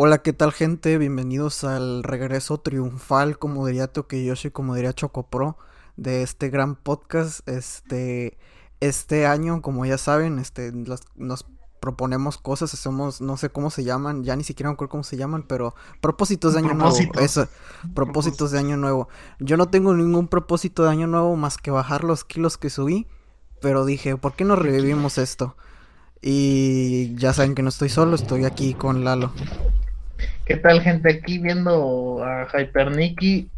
Hola, ¿qué tal gente? Bienvenidos al regreso triunfal, como diría Tokiyoshi, como diría Chocopro, de este gran podcast. Este, este año, como ya saben, este, nos proponemos cosas, hacemos, no sé cómo se llaman, ya ni siquiera me acuerdo cómo se llaman, pero propósitos de año nuevo. Eso, propósitos de año nuevo. Yo no tengo ningún propósito de año nuevo más que bajar los kilos que subí, pero dije, ¿por qué no revivimos esto? Y ya saben que no estoy solo, estoy aquí con Lalo. ¿Qué tal, gente? Aquí viendo a Hyper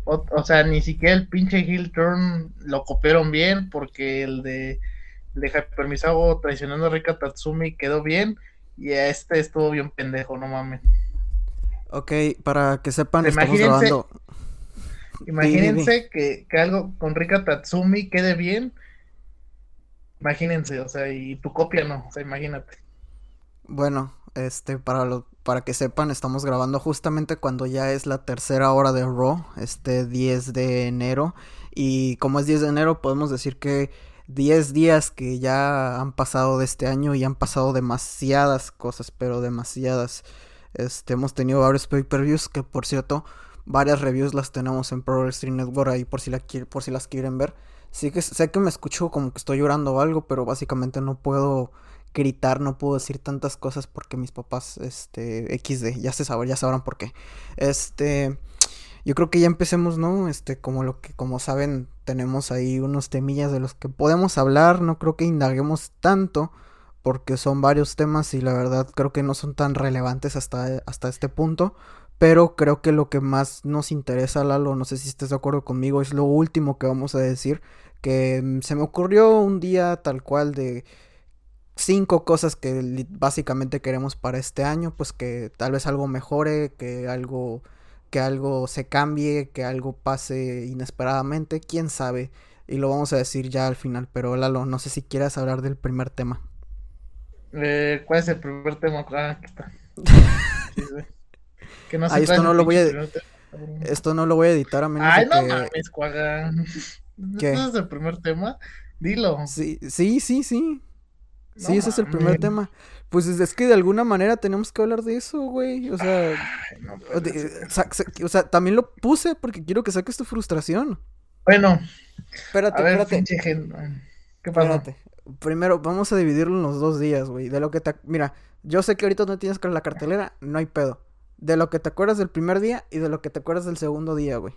O, o, sea, ni siquiera el pinche Hill Turn lo copiaron bien, porque el de, de Hyper Misago traicionando a Rika Tatsumi quedó bien. Y a este estuvo bien pendejo, no mames. Ok, para que sepan, estamos grabando. Imagínense que, que algo con Rika Tatsumi quede bien Imagínense, o sea, y tu copia no, o sea, imagínate. Bueno, este, para lo, para que sepan, estamos grabando justamente cuando ya es la tercera hora de Raw, este 10 de enero. Y como es 10 de enero, podemos decir que 10 días que ya han pasado de este año y han pasado demasiadas cosas, pero demasiadas. Este, hemos tenido varios pay-per-views que, por cierto, varias reviews las tenemos en Pro Wrestling Network ahí por si, la, por si las quieren ver. Sí que sé que me escucho como que estoy llorando o algo, pero básicamente no puedo gritar, no puedo decir tantas cosas porque mis papás, este, XD, ya se sabrán, ya sabrán por qué. Este, yo creo que ya empecemos, ¿no? Este, como lo que, como saben, tenemos ahí unos temillas de los que podemos hablar, no creo que indaguemos tanto porque son varios temas y la verdad creo que no son tan relevantes hasta, hasta este punto. Pero creo que lo que más nos interesa, Lalo, no sé si estés de acuerdo conmigo, es lo último que vamos a decir. Que mm, se me ocurrió un día tal cual de cinco cosas que básicamente queremos para este año. Pues que tal vez algo mejore, que algo, que algo se cambie, que algo pase inesperadamente, quién sabe. Y lo vamos a decir ya al final. Pero Lalo, no sé si quieras hablar del primer tema. Eh, ¿Cuál es el primer tema? Ah, aquí está. Que no se esto no lo voy a esto no lo voy a editar a menos Ay, no mames, cuaga. ¿Qué? ¿Este es el primer tema? Dilo. Sí, sí, sí, sí. Sí, ese es el primer tema. Pues es que de alguna manera tenemos que hablar de eso, güey. O sea, o, sea, también lo puse porque quiero que saques tu frustración. Bueno. Espérate, espérate. ¿Qué pasa? Espérate. Primero, vamos a dividirlo en los dos días, güey. De lo que te... Mira, yo sé que ahorita no tienes que la cartelera, no hay pedo de lo que te acuerdas del primer día y de lo que te acuerdas del segundo día, güey.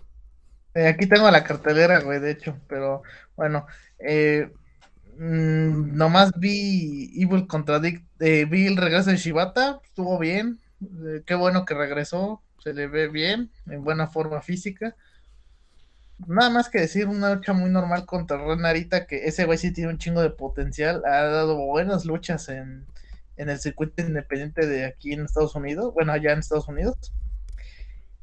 Eh, aquí tengo la cartelera, güey, de hecho, pero bueno, eh, mm, nomás vi Evil Contradict, eh, vi el regreso de Shibata, estuvo bien, eh, qué bueno que regresó, se le ve bien, en buena forma física. Nada más que decir, una lucha muy normal contra Renarita, que ese güey sí tiene un chingo de potencial, ha dado buenas luchas en, en el circuito independiente de aquí en Estados Unidos, bueno, allá en Estados Unidos.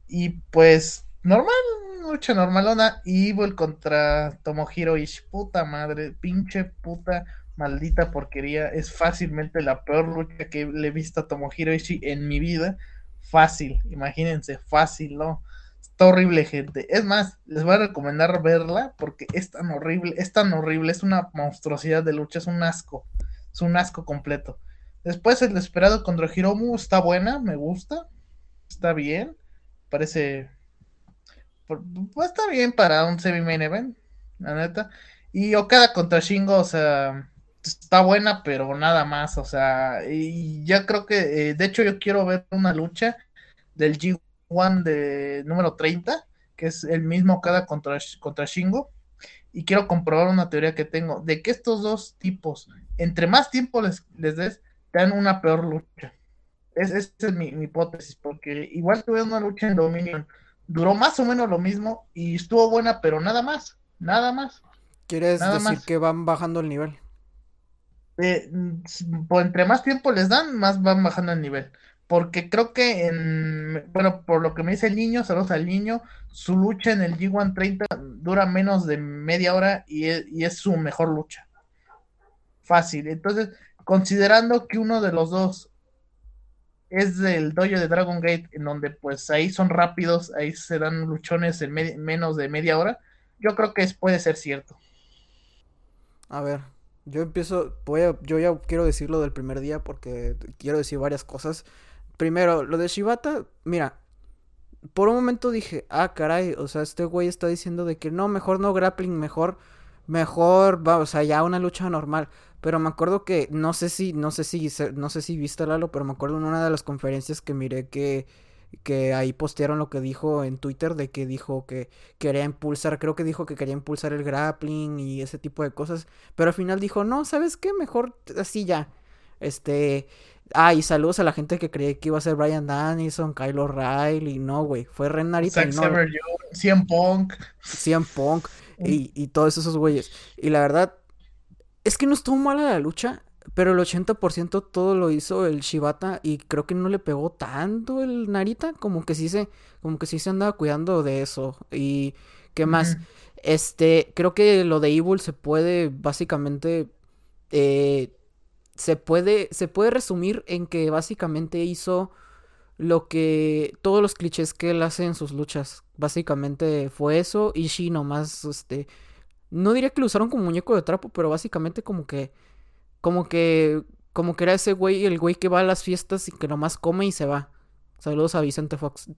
Y pues, normal, lucha normalona. Evil contra Tomohiro Ishii, puta madre, pinche puta maldita porquería. Es fácilmente la peor lucha que le he visto a Tomohiro Ishii en mi vida. Fácil, imagínense, fácil, ¿no? Está horrible, gente. Es más, les voy a recomendar verla porque es tan horrible, es tan horrible, es una monstruosidad de lucha, es un asco, es un asco completo. Después el esperado contra Hiromu está buena, me gusta. Está bien. Parece. Pues está bien para un semi main event, la neta. Y Okada contra Shingo, o sea, está buena, pero nada más, o sea, y ya creo que, eh, de hecho, yo quiero ver una lucha del G1 de número 30, que es el mismo Okada contra, contra Shingo, y quiero comprobar una teoría que tengo, de que estos dos tipos, entre más tiempo les, les des, dan una peor lucha. Es, esa es mi, hipótesis, porque igual tuvieron una lucha en Dominion, duró más o menos lo mismo y estuvo buena, pero nada más, nada más. ¿Quieres decir que van bajando el nivel? Eh, pues, entre más tiempo les dan, más van bajando el nivel. Porque creo que en, bueno, por lo que me dice el niño, saludos al niño, su lucha en el G1 30 dura menos de media hora y y es su mejor lucha. Fácil. Entonces, considerando que uno de los dos es del dojo de Dragon Gate, en donde pues ahí son rápidos, ahí se dan luchones en menos de media hora, yo creo que es, puede ser cierto. A ver, yo empiezo, voy a, yo ya quiero decirlo del primer día porque quiero decir varias cosas, primero, lo de Shibata, mira, por un momento dije, ah, caray, o sea, este güey está diciendo de que no, mejor no grappling, mejor, mejor, va, o sea, ya una lucha normal. Pero me acuerdo que, no sé si, no sé si, no sé si viste Lalo, pero me acuerdo en una de las conferencias que miré que, que ahí postearon lo que dijo en Twitter de que dijo que quería impulsar, creo que dijo que quería impulsar el grappling y ese tipo de cosas, pero al final dijo, no, ¿sabes qué? Mejor así ya. Este, ah, y saludos a la gente que creía que iba a ser Brian Danielson, Kyle O'Reilly, no, güey, fue Ren Narita no. Punk. Cien Punk y, y todos esos güeyes. Y la verdad, es que no estuvo mala la lucha, pero el 80% todo lo hizo el Shibata y creo que no le pegó tanto el Narita, como que sí se, como que sí se andaba cuidando de eso. Y qué más, este, creo que lo de Evil se puede básicamente, eh, se puede, se puede resumir en que básicamente hizo lo que todos los clichés que él hace en sus luchas, básicamente fue eso y Shi nomás, este, no diría que lo usaron como muñeco de trapo, pero básicamente como que como que, como que era ese güey, el güey que va a las fiestas y que nomás come y se va. Saludos a Vicente Fox.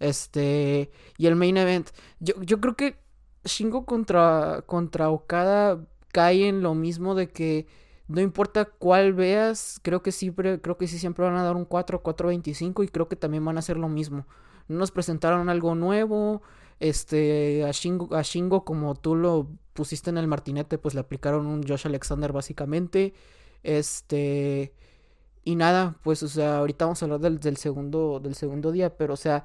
Este, y el main event. Yo, yo creo que Shingo contra, contra Okada cae en lo mismo de que no importa cuál veas, creo que siempre, creo que sí siempre van a dar un 4, 4.25 y creo que también van a hacer lo mismo. Nos presentaron algo nuevo, este, a Shingo, a Shingo como tú lo pusiste en el martinete, pues le aplicaron un Josh Alexander básicamente. Este. Y nada, pues, o sea, ahorita vamos a hablar del, segundo, del segundo día, pero, o sea,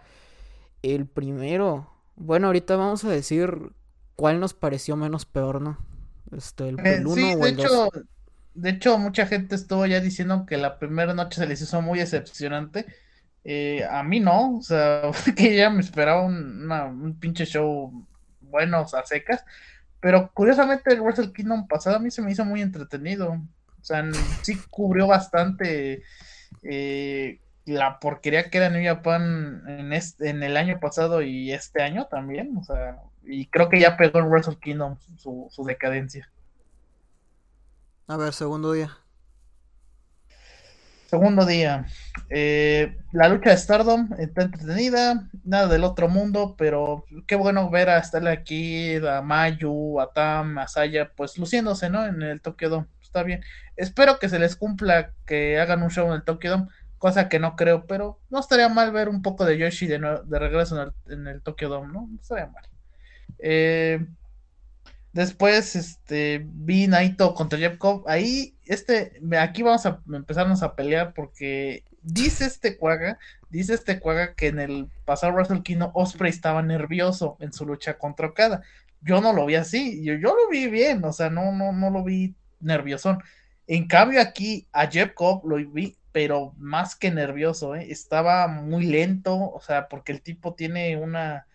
el primero. Bueno, ahorita vamos a decir cuál nos pareció menos peor, ¿no? Este, el, eh, uno o el de hecho, De hecho, mucha gente estuvo ya diciendo que la primera noche se les hizo muy decepcionante. Eh, a mí no, o sea, que ya me esperaba un, pinche show bueno, a secas. Pero curiosamente el Wrestle Kingdom pasado a mí se me hizo muy entretenido. O sea, sí cubrió bastante eh, la porquería que era New Japan en, este, en el año pasado y este año también. O sea, y creo que ya pegó en Wrestle Kingdom su decadencia. A ver, segundo día. Segundo día. Eh, la lucha de Stardom está entretenida, nada del otro mundo, pero qué bueno ver a estar aquí, a Mayu, a Tam, a Saya, pues luciéndose, ¿no? En el Tokyo Dome. Está bien. Espero que se les cumpla que hagan un show en el Tokyo Dome, cosa que no creo, pero no estaría mal ver un poco de Yoshi de, de regreso en el, en el Tokyo Dome, ¿no? No estaría mal. Eh, Después, este, vi Naito contra Jebkov. Ahí, este, aquí vamos a empezarnos a pelear porque dice este cuaga, dice este cuaga que en el pasado Wrestle Kingdom Osprey estaba nervioso en su lucha contra Okada. Yo no lo vi así, yo, yo lo vi bien, o sea, no, no, no lo vi nerviosón. En cambio, aquí a Jebkov lo vi, pero más que nervioso, ¿eh? estaba muy lento, o sea, porque el tipo tiene una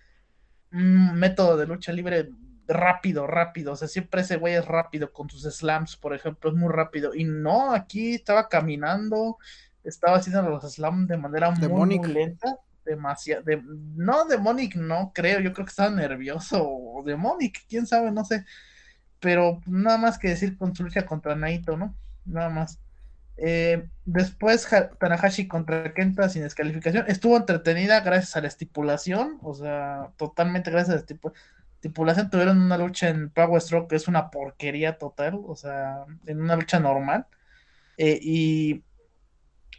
un método de lucha libre rápido, rápido. O sea, siempre ese güey es rápido con sus slams, por ejemplo, es muy rápido. Y no, aquí estaba caminando, estaba haciendo los slams de manera muy, lenta. Demasiado. De, no, Demonic no creo, yo creo que estaba nervioso. O Demonic, quién sabe, no sé. Pero nada más que decir con su lucha contra Naito, ¿no? Nada más. Eh, después Tanahashi contra Kenta sin descalificación. Estuvo entretenida gracias a la estipulación. O sea, totalmente gracias a la estipulación Tripulación tuvieron una lucha en Power Stroke que es una porquería total, o sea, en una lucha normal. Eh, y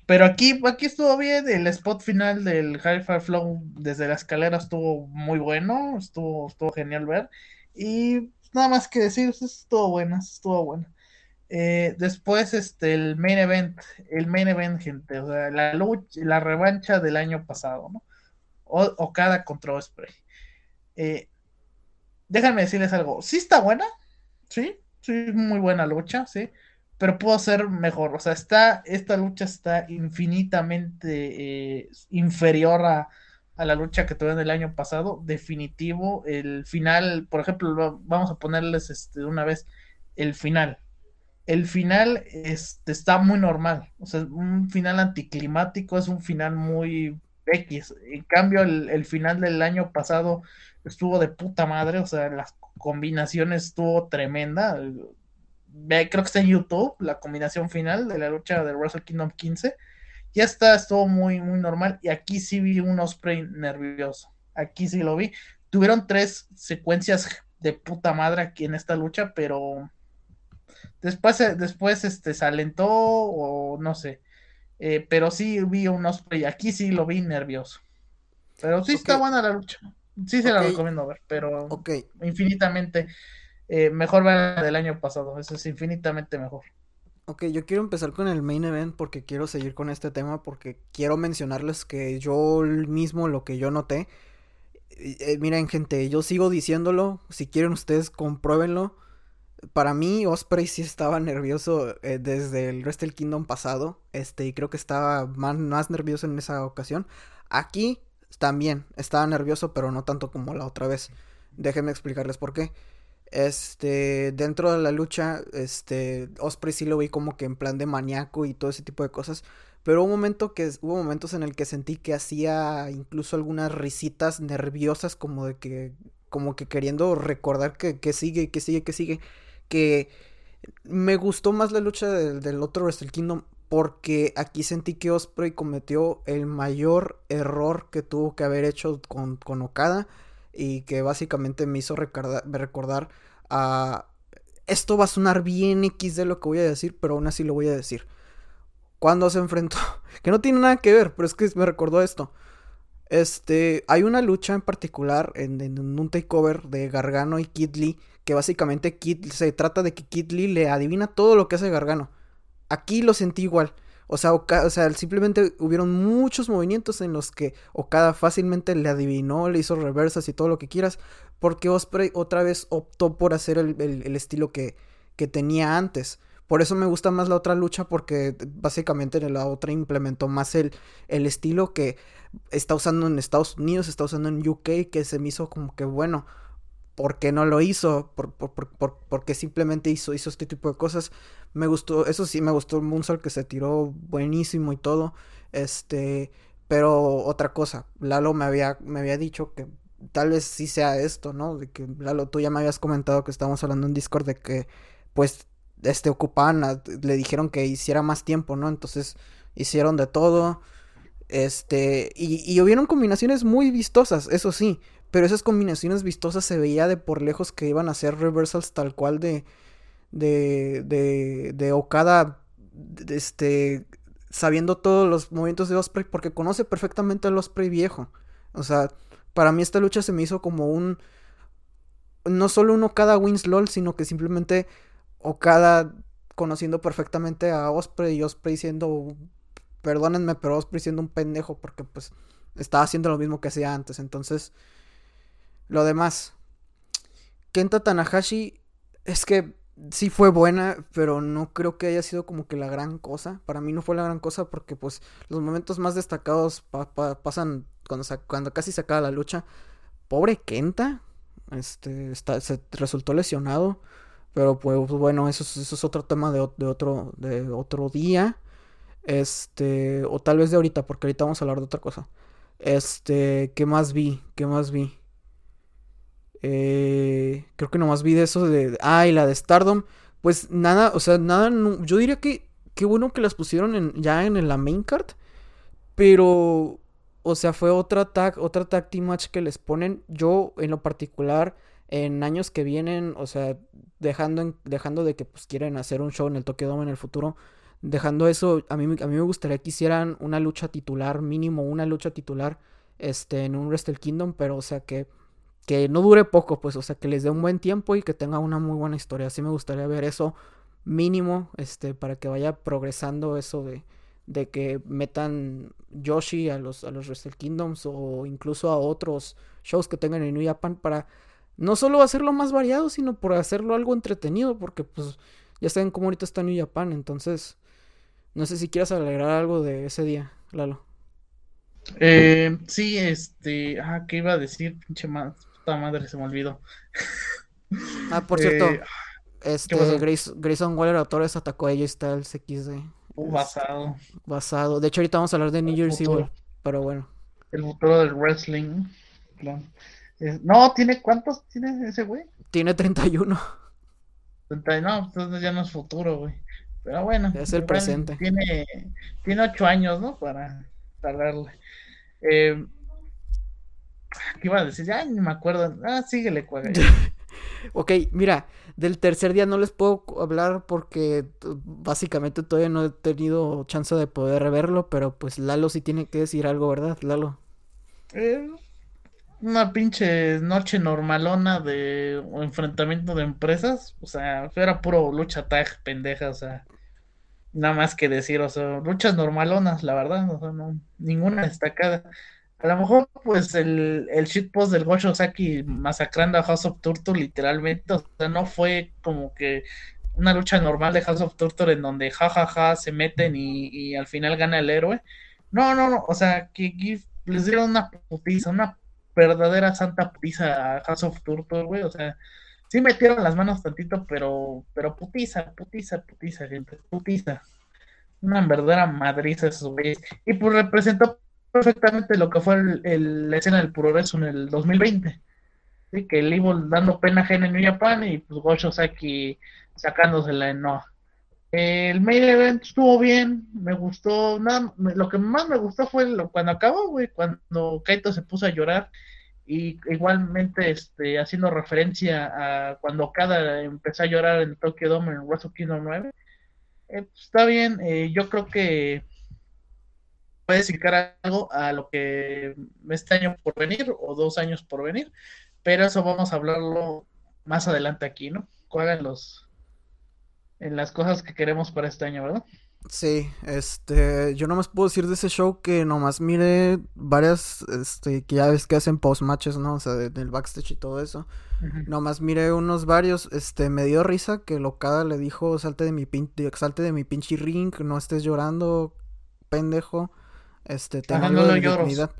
pero aquí, aquí estuvo bien, el spot final del High Fire Flow desde la escalera estuvo muy bueno, estuvo, estuvo genial ver. Y nada más que decir, estuvo bueno, estuvo bueno. Eh, después, este, el main event, el main event, gente, o sea, la lucha, la revancha del año pasado, ¿no? O, Okada contra Osprey. Eh, déjenme decirles algo. Sí está buena, sí, sí, muy buena lucha, sí, pero pudo ser mejor. O sea, está, esta lucha está infinitamente eh, inferior a, la lucha que tuvieron el año pasado. Definitivo, el final, por ejemplo, vamos a ponerles este, una vez el final. El final este, está muy normal, o sea, un final anticlimático, es un final muy X. En cambio, el final del año pasado estuvo de puta madre, o sea, las combinaciones estuvo tremenda. Creo que está en YouTube la combinación final de la lucha de Wrestle Kingdom 15. Ya está, estuvo muy, muy normal. Y aquí sí vi un Osprey nervioso. Aquí sí lo vi. Tuvieron tres secuencias de puta madre aquí en esta lucha, pero después, después este, se alentó o no sé. Eh, pero sí vi un Osprey. Aquí sí lo vi nervioso. Pero sí está buena la lucha. Sí se la recomiendo ver, pero infinitamente eh, mejor ver la del año pasado. Eso es infinitamente mejor. Ok, yo quiero empezar con el main event porque quiero seguir con este tema porque quiero mencionarles que yo mismo lo que yo noté. Eh, miren gente, yo sigo diciéndolo, si quieren ustedes compruébenlo. Para mí Osprey sí estaba nervioso eh, desde el Wrestle Kingdom pasado, este y creo que estaba más, nervioso en esa ocasión. Aquí también estaba nervioso, pero no tanto como la otra vez. Déjenme explicarles por qué. Este, dentro de la lucha, este, Osprey sí lo vi como que en plan de maníaco y todo ese tipo de cosas. Pero hubo, momento que, hubo momentos en el que sentí que hacía incluso algunas risitas nerviosas, como de que, como que queriendo recordar que, que sigue, que sigue, que sigue. Que me gustó más la lucha del, del otro Wrestle Kingdom porque aquí sentí que Osprey cometió el mayor error que tuvo que haber hecho con, con Okada y que básicamente me hizo recordar, a... Esto va a sonar bien X de lo que voy a decir, pero aún así lo voy a decir. Cuando se enfrentó, que no tiene nada que ver, pero es que me recordó esto. Este, hay una lucha en particular en, un takeover de Gargano y Kid Lee, que básicamente se trata de que Kid Lee le adivina todo lo que hace Gargano. Aquí lo sentí igual. O sea, o sea, simplemente hubieron muchos movimientos en los que Okada fácilmente le adivinó, le hizo reversas y todo lo que quieras, porque Osprey otra vez optó por hacer el, estilo que, que, tenía antes. Por eso me gusta más la otra lucha, porque básicamente en la otra implementó más el, el estilo que está usando en Estados Unidos, está usando en UK, que se me hizo como que bueno. ¿Por qué no lo hizo? ¿Por, por, por, por qué simplemente hizo, hizo este tipo de cosas? Me gustó, eso sí, me gustó el Moonsault que se tiró buenísimo y todo. Este, pero otra cosa, Lalo me había, me había dicho que tal vez sí sea esto, ¿no? De que Lalo, tú ya me habías comentado que estábamos hablando en Discord de que, pues, este, ocupaban, le dijeron que hiciera más tiempo, ¿no? Entonces, hicieron de todo. Este, y, y hubieron combinaciones muy vistosas, eso sí, pero esas combinaciones vistosas se veía de por lejos que iban a ser reversals tal cual de, de, de, de Okada, este, sabiendo todos los movimientos de Osprey, porque conoce perfectamente al Osprey viejo. O sea, para mí esta lucha se me hizo como un, no solo un Okada wins LOL, sino que simplemente Okada conociendo perfectamente a Osprey y Osprey siendo, perdónenme, pero Osprey siendo un pendejo, porque pues estaba haciendo lo mismo que hacía antes. Entonces, lo demás. Kenta Tanahashi es que sí fue buena, pero no creo que haya sido como que la gran cosa. Para mí no fue la gran cosa porque pues los momentos más destacados pasan cuando, cuando casi se acaba la lucha. Pobre Kenta, este, se resultó lesionado. Pero pues bueno, eso, eso es otro tema de, de, otro, de otro día. Este, o tal vez de ahorita, porque ahorita vamos a hablar de otra cosa. Este, ¿qué más vi? ¿Qué más vi? Eh, creo que nomás vi de eso de... Ah, y la de Stardom. Pues nada, o sea, nada... yo diría que... Qué bueno que las pusieron ya en la main card. Pero... O sea, fue otra tag, otra tag team match que les ponen. Yo, en lo particular, en años que vienen, o sea, dejando, dejando de que pues quieren hacer un show en el Tokyo Dome en el futuro, dejando eso, a mí, a mí me gustaría que hicieran una lucha titular, mínimo una lucha titular, este, en un Wrestle Kingdom, pero o sea que que no dure poco, pues, o sea, que les dé un buen tiempo y que tenga una muy buena historia. Así me gustaría ver eso mínimo, este, para que vaya progresando eso de, de que metan Yoshi a los, a los Wrestle Kingdoms o incluso a otros shows que tengan en New Japan para no solo hacerlo más variado, sino por hacerlo algo entretenido, porque pues ya saben cómo ahorita está New Japan, entonces no sé si quieras alegrar algo de ese día, Lalo. Eh, sí, este, ah, ¿qué iba a decir? Pinche más madre, se me olvidó. Ah, por cierto, eh, este Grayson, Waller Autores atacó a ella está el CXD. Uh, basado. Basado. De hecho, ahorita vamos a hablar de New Jersey pero bueno. El futuro del wrestling. no, ¿tiene cuántos tiene ese güey? Tiene 31. 31, no, entonces ya no es futuro, güey. Pero bueno. Es el presente. Tiene, tiene ocho años, ¿no? Para, darle. Eh, ¿Qué iba a decir? Ya ni me acuerdo. Ah, síguele, cuaga. ok, mira, del tercer día no les puedo hablar porque básicamente todavía no he tenido chance de poder verlo, pero pues Lalo sí tiene que decir algo, ¿verdad, Lalo? Eh, una pinche noche normalona de enfrentamiento de empresas, o sea, era puro lucha tag pendeja, o sea, nada más que decir, o sea, luchas normalonas, la verdad, o sea, no, ninguna destacada. A lo mejor, pues, el, el shitpost del Gosho Saki masacrando a House of Turtle, literalmente, o sea, no fue como que una lucha normal de House of Turtle en donde jajaja se meten y, al final gana el héroe. No, no, no, o sea, que les dieron una putiza, una verdadera santa putiza a House of Turtle, güey, o sea, sí metieron las manos tantito, pero, pero putiza, putiza, putiza, gente, putiza. Una verdadera madriza esos güeyes. Y pues representó perfectamente lo que fue el, la escena del progreso en el 2020. ¿sí? Que el Evil dando pena ajena en New Japan y pues Gosho Saki sacándosela en Noah. El main event estuvo bien, me gustó. Nada, lo que más me gustó fue cuando acabó, güey, cuando Kaito se puso a llorar y igualmente este, haciendo referencia a cuando Kada empezó a llorar en Tokyo Dome en Wrestle Kingdom 9. Eh, pues, está bien, eh, yo creo que puede significar algo a lo que este año por venir o dos años por venir, pero eso vamos a hablarlo más adelante aquí, ¿no? Cuál los en las cosas que queremos para este año, ¿verdad? Sí, este, yo nomás puedo decir de ese show que nomás mire varias, este, que ya ves que hacen post matches, ¿no? O sea, del backstage y todo eso. Nomás mire unos varios, este, me dio risa que Locada le dijo, salte de mi pinche, salte de mi pinche ring, no estés llorando, pendejo. Este, tengo dignidad.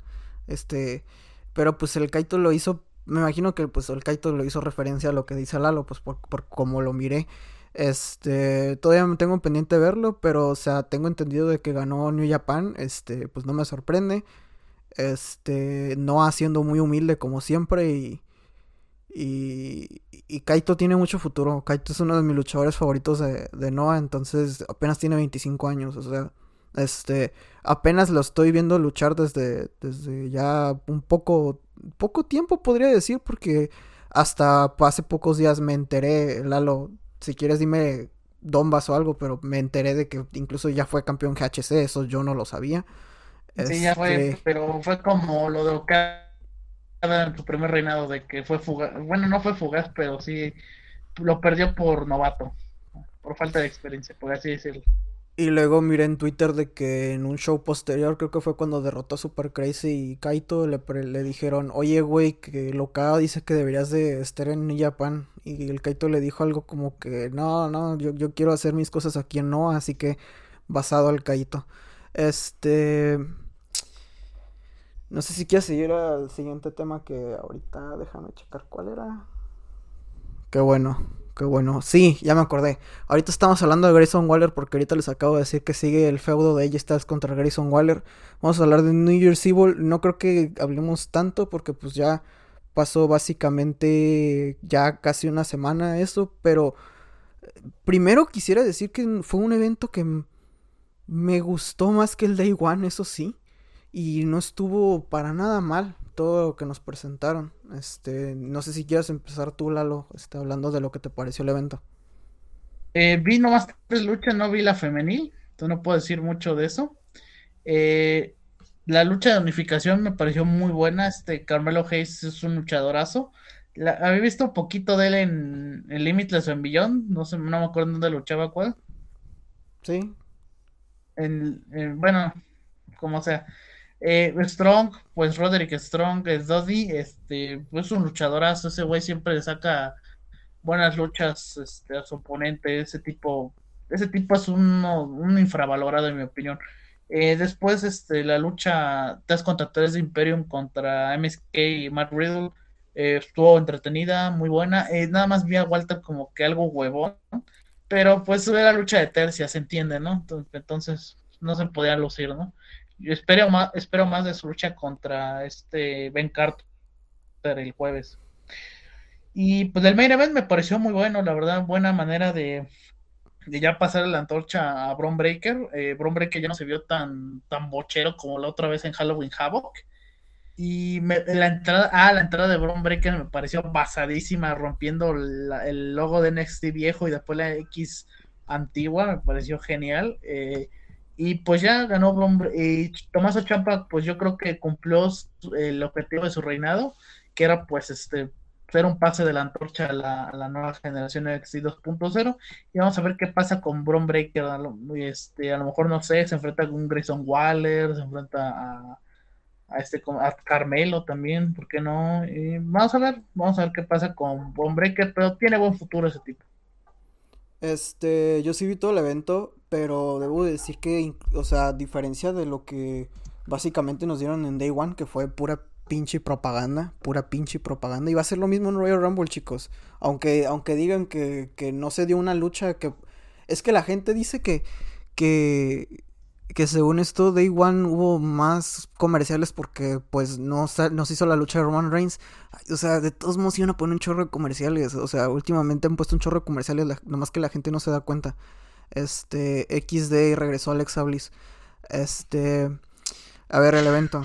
Este, pero pues el Kaito lo hizo, me imagino que pues el Kaito lo hizo referencia a lo que dice Lalo, pues por, por como lo miré. Este, todavía me tengo pendiente de verlo, pero o sea, tengo entendido de que ganó New Japan, este, pues no me sorprende. Este, no haciendo muy humilde como siempre y y, y Kaito tiene mucho futuro. Kaito es uno de mis luchadores favoritos de, de Noah, entonces apenas tiene 25 años, o sea, este, apenas lo estoy viendo luchar desde, desde ya un poco, poco tiempo podría decir, porque hasta hace pocos días me enteré, Lalo, si quieres dime Donbass o algo, pero me enteré de que incluso ya fue campeón GHC, eso yo no lo sabía. Sí, ya fue, este pero fue como lo de Okada en su primer reinado, de que fue fugaz, bueno, no fue fugaz, pero sí lo perdió por novato, por falta de experiencia, por así decirlo. Y luego miré en Twitter de que en un show posterior, creo que fue cuando derrotó a Super Crazy y Kaito, le, le dijeron, oye, güey, que Locada dice que deberías de estar en Japan. Y el Kaito le dijo algo como que, no, no, yo, yo quiero hacer mis cosas aquí en Noah, así que basado al Kaito. Este... No sé si quieres seguir al siguiente tema que ahorita déjame checar cuál era. Qué bueno. Qué bueno. Sí, ya me acordé. Ahorita estamos hablando de Grayson Waller porque ahorita les acabo de decir que sigue el feudo de ella Styles contra Grayson Waller. Vamos a hablar de New Year's Evil. No creo que hablemos tanto porque pues ya pasó básicamente ya casi una semana eso, pero eh, primero quisiera decir que fue un evento que me gustó más que el Day One, eso sí, y no estuvo para nada mal todo lo que nos presentaron. Este, no sé si quieres empezar tú, Lalo, este, hablando de lo que te pareció el evento. Eh, vi nomás tres luchas, no vi la femenil, entonces no puedo decir mucho de eso. Eh, la lucha de unificación me pareció muy buena. Este Carmelo Hayes es un luchadorazo. había visto un poquito de él en, el Limitless o en Billón, no sé, no me acuerdo dónde luchaba cuál. Sí. En, bueno, como sea. Eh, Strong, pues Roderick Strong es Doddy, este, pues un luchadorazo, ese güey siempre saca buenas luchas este, a su oponente, ese tipo, ese tipo es un infravalorado en mi opinión. Eh, después, este, la lucha 3 contra 3 de Imperium contra MSK y Matt Riddle eh, estuvo entretenida, muy buena. nada más vi a Walter como que algo huevón, pero pues era la lucha de tercia, se entiende, ¿no? Entonces, no se podía lucir, ¿no? Yo espero más, espero más de su lucha contra este Ben Carter el jueves. Y pues el main event me pareció muy bueno, la verdad, buena manera de, de ya pasar la antorcha a Bron Breaker. Eh, Breaker ya no se vio tan, tan bochero como la otra vez en Halloween Havoc. Y la entrada, ah, la entrada de Bron Breaker me pareció basadísima, rompiendo el logo de NXT viejo y después la X antigua, me pareció genial. Eh, y pues ya ganó y Tomás Champa, pues yo creo que cumplió el objetivo de su reinado, que era pues este ser un pase de la antorcha a la, nueva generación NXT 2.0 y vamos a ver qué pasa con Bron Breaker a lo, este, a lo mejor no sé, se enfrenta con Grayson Waller, se enfrenta a, a este a Carmelo también, ¿por qué no? vamos a ver, vamos a ver qué pasa con Bron Breaker, pero tiene buen futuro ese tipo. Este, yo sí vi todo el evento, pero debo decir que, o sea, a diferencia de lo que básicamente nos dieron en Day One, que fue pura pinche propaganda, pura pinche propaganda. Y va a ser lo mismo en Royal Rumble, chicos. Aunque, aunque digan que, que no se dio una lucha, que... Es que la gente dice que, que, que según esto Day One hubo más comerciales porque pues no, no se hizo la lucha de Roman Reigns. O sea, de todos modos iban a poner un chorro de comerciales. O sea, últimamente han puesto un chorro de comerciales, nomás que la gente no se da cuenta. Este, XD regresó Alexa Bliss. Este, a ver el evento.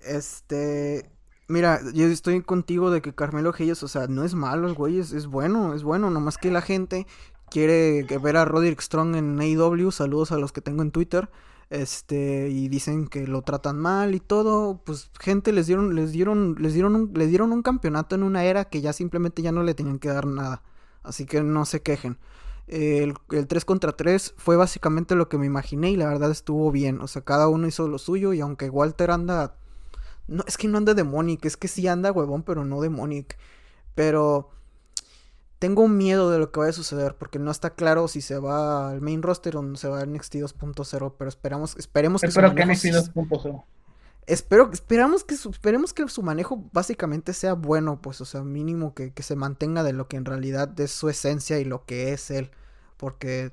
Este, mira, yo estoy contigo de que Carmelo Hayes, o sea, no es malo güey, es, bueno, es bueno, nomás que la gente quiere ver a Roderick Strong en AEW, saludos a los que tengo en Twitter, este, y dicen que lo tratan mal y todo, pues gente les dieron, les dieron, les dieron un, les dieron un campeonato en una era que ya simplemente ya no le tenían que dar nada, así que no se quejen. El, el 3 contra 3 fue básicamente lo que me imaginé y la verdad estuvo bien. O sea, cada uno hizo lo suyo y aunque Walter anda no, es que no anda Demonic, es que sí anda huevón, pero no Demonic. Pero tengo miedo de lo que vaya a suceder, porque no está claro si se va al main roster o se va a NXT 2.0, pero esperamos, esperemos que Espero que NXT 2.0. Espero, esperamos que esperemos que su manejo básicamente sea bueno, pues, o sea, mínimo que, que se mantenga de lo que en realidad es su esencia y lo que es él. Porque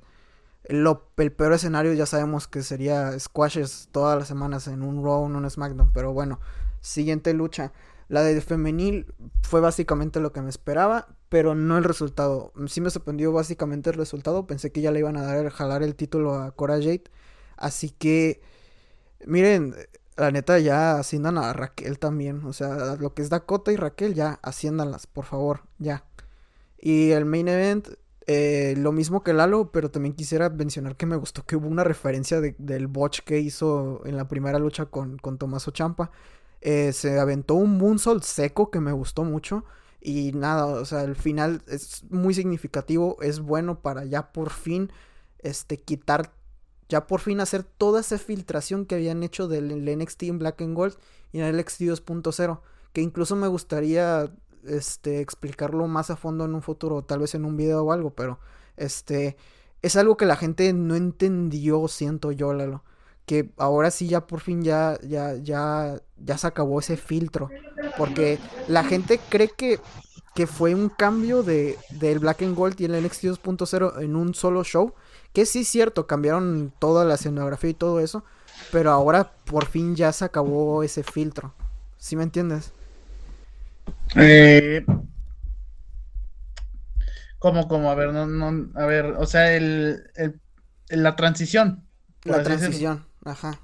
lo, el peor escenario ya sabemos que sería squashes todas las semanas en un Raw, en un SmackDown. Pero bueno, Siguiente lucha. La de femenil fue básicamente lo que me esperaba, pero no el resultado. Sí me sorprendió básicamente el resultado. Pensé que ya le iban a dar jalar el título a Cora Jade. Así que, miren, la neta ya asciendan a Raquel también. O sea, lo que es Dakota y Raquel, ya asciéndanlas, por favor, ya. Y el main event, eh, lo mismo que Lalo, pero también quisiera mencionar que me gustó que hubo una referencia del botch que hizo en la primera lucha con, con Tomaso Champa. Eh, se aventó un moonsault seco que me gustó mucho. Y nada, o sea, el final es muy significativo. Es bueno para ya por fin este, quitar, ya por fin hacer toda esa filtración que habían hecho del, NXT en Black and Gold y en el NXT 2.0. Que incluso me gustaría este, explicarlo más a fondo en un futuro, tal vez en un video o algo, pero este es algo que la gente no entendió, siento yo, Lalo que ahora sí ya por fin ya, ya, ya, ya se acabó ese filtro. Porque la gente cree que, que fue un cambio de, del Black and Gold y el NXT 2.0 en un solo show. Que sí es cierto, cambiaron toda la escenografía y todo eso. Pero ahora por fin ya se acabó ese filtro. ¿Sí me entiendes? Eh, ¿Cómo, cómo? A ver, no, no, a ver, o sea, el, el la transición. La transición. Ajá.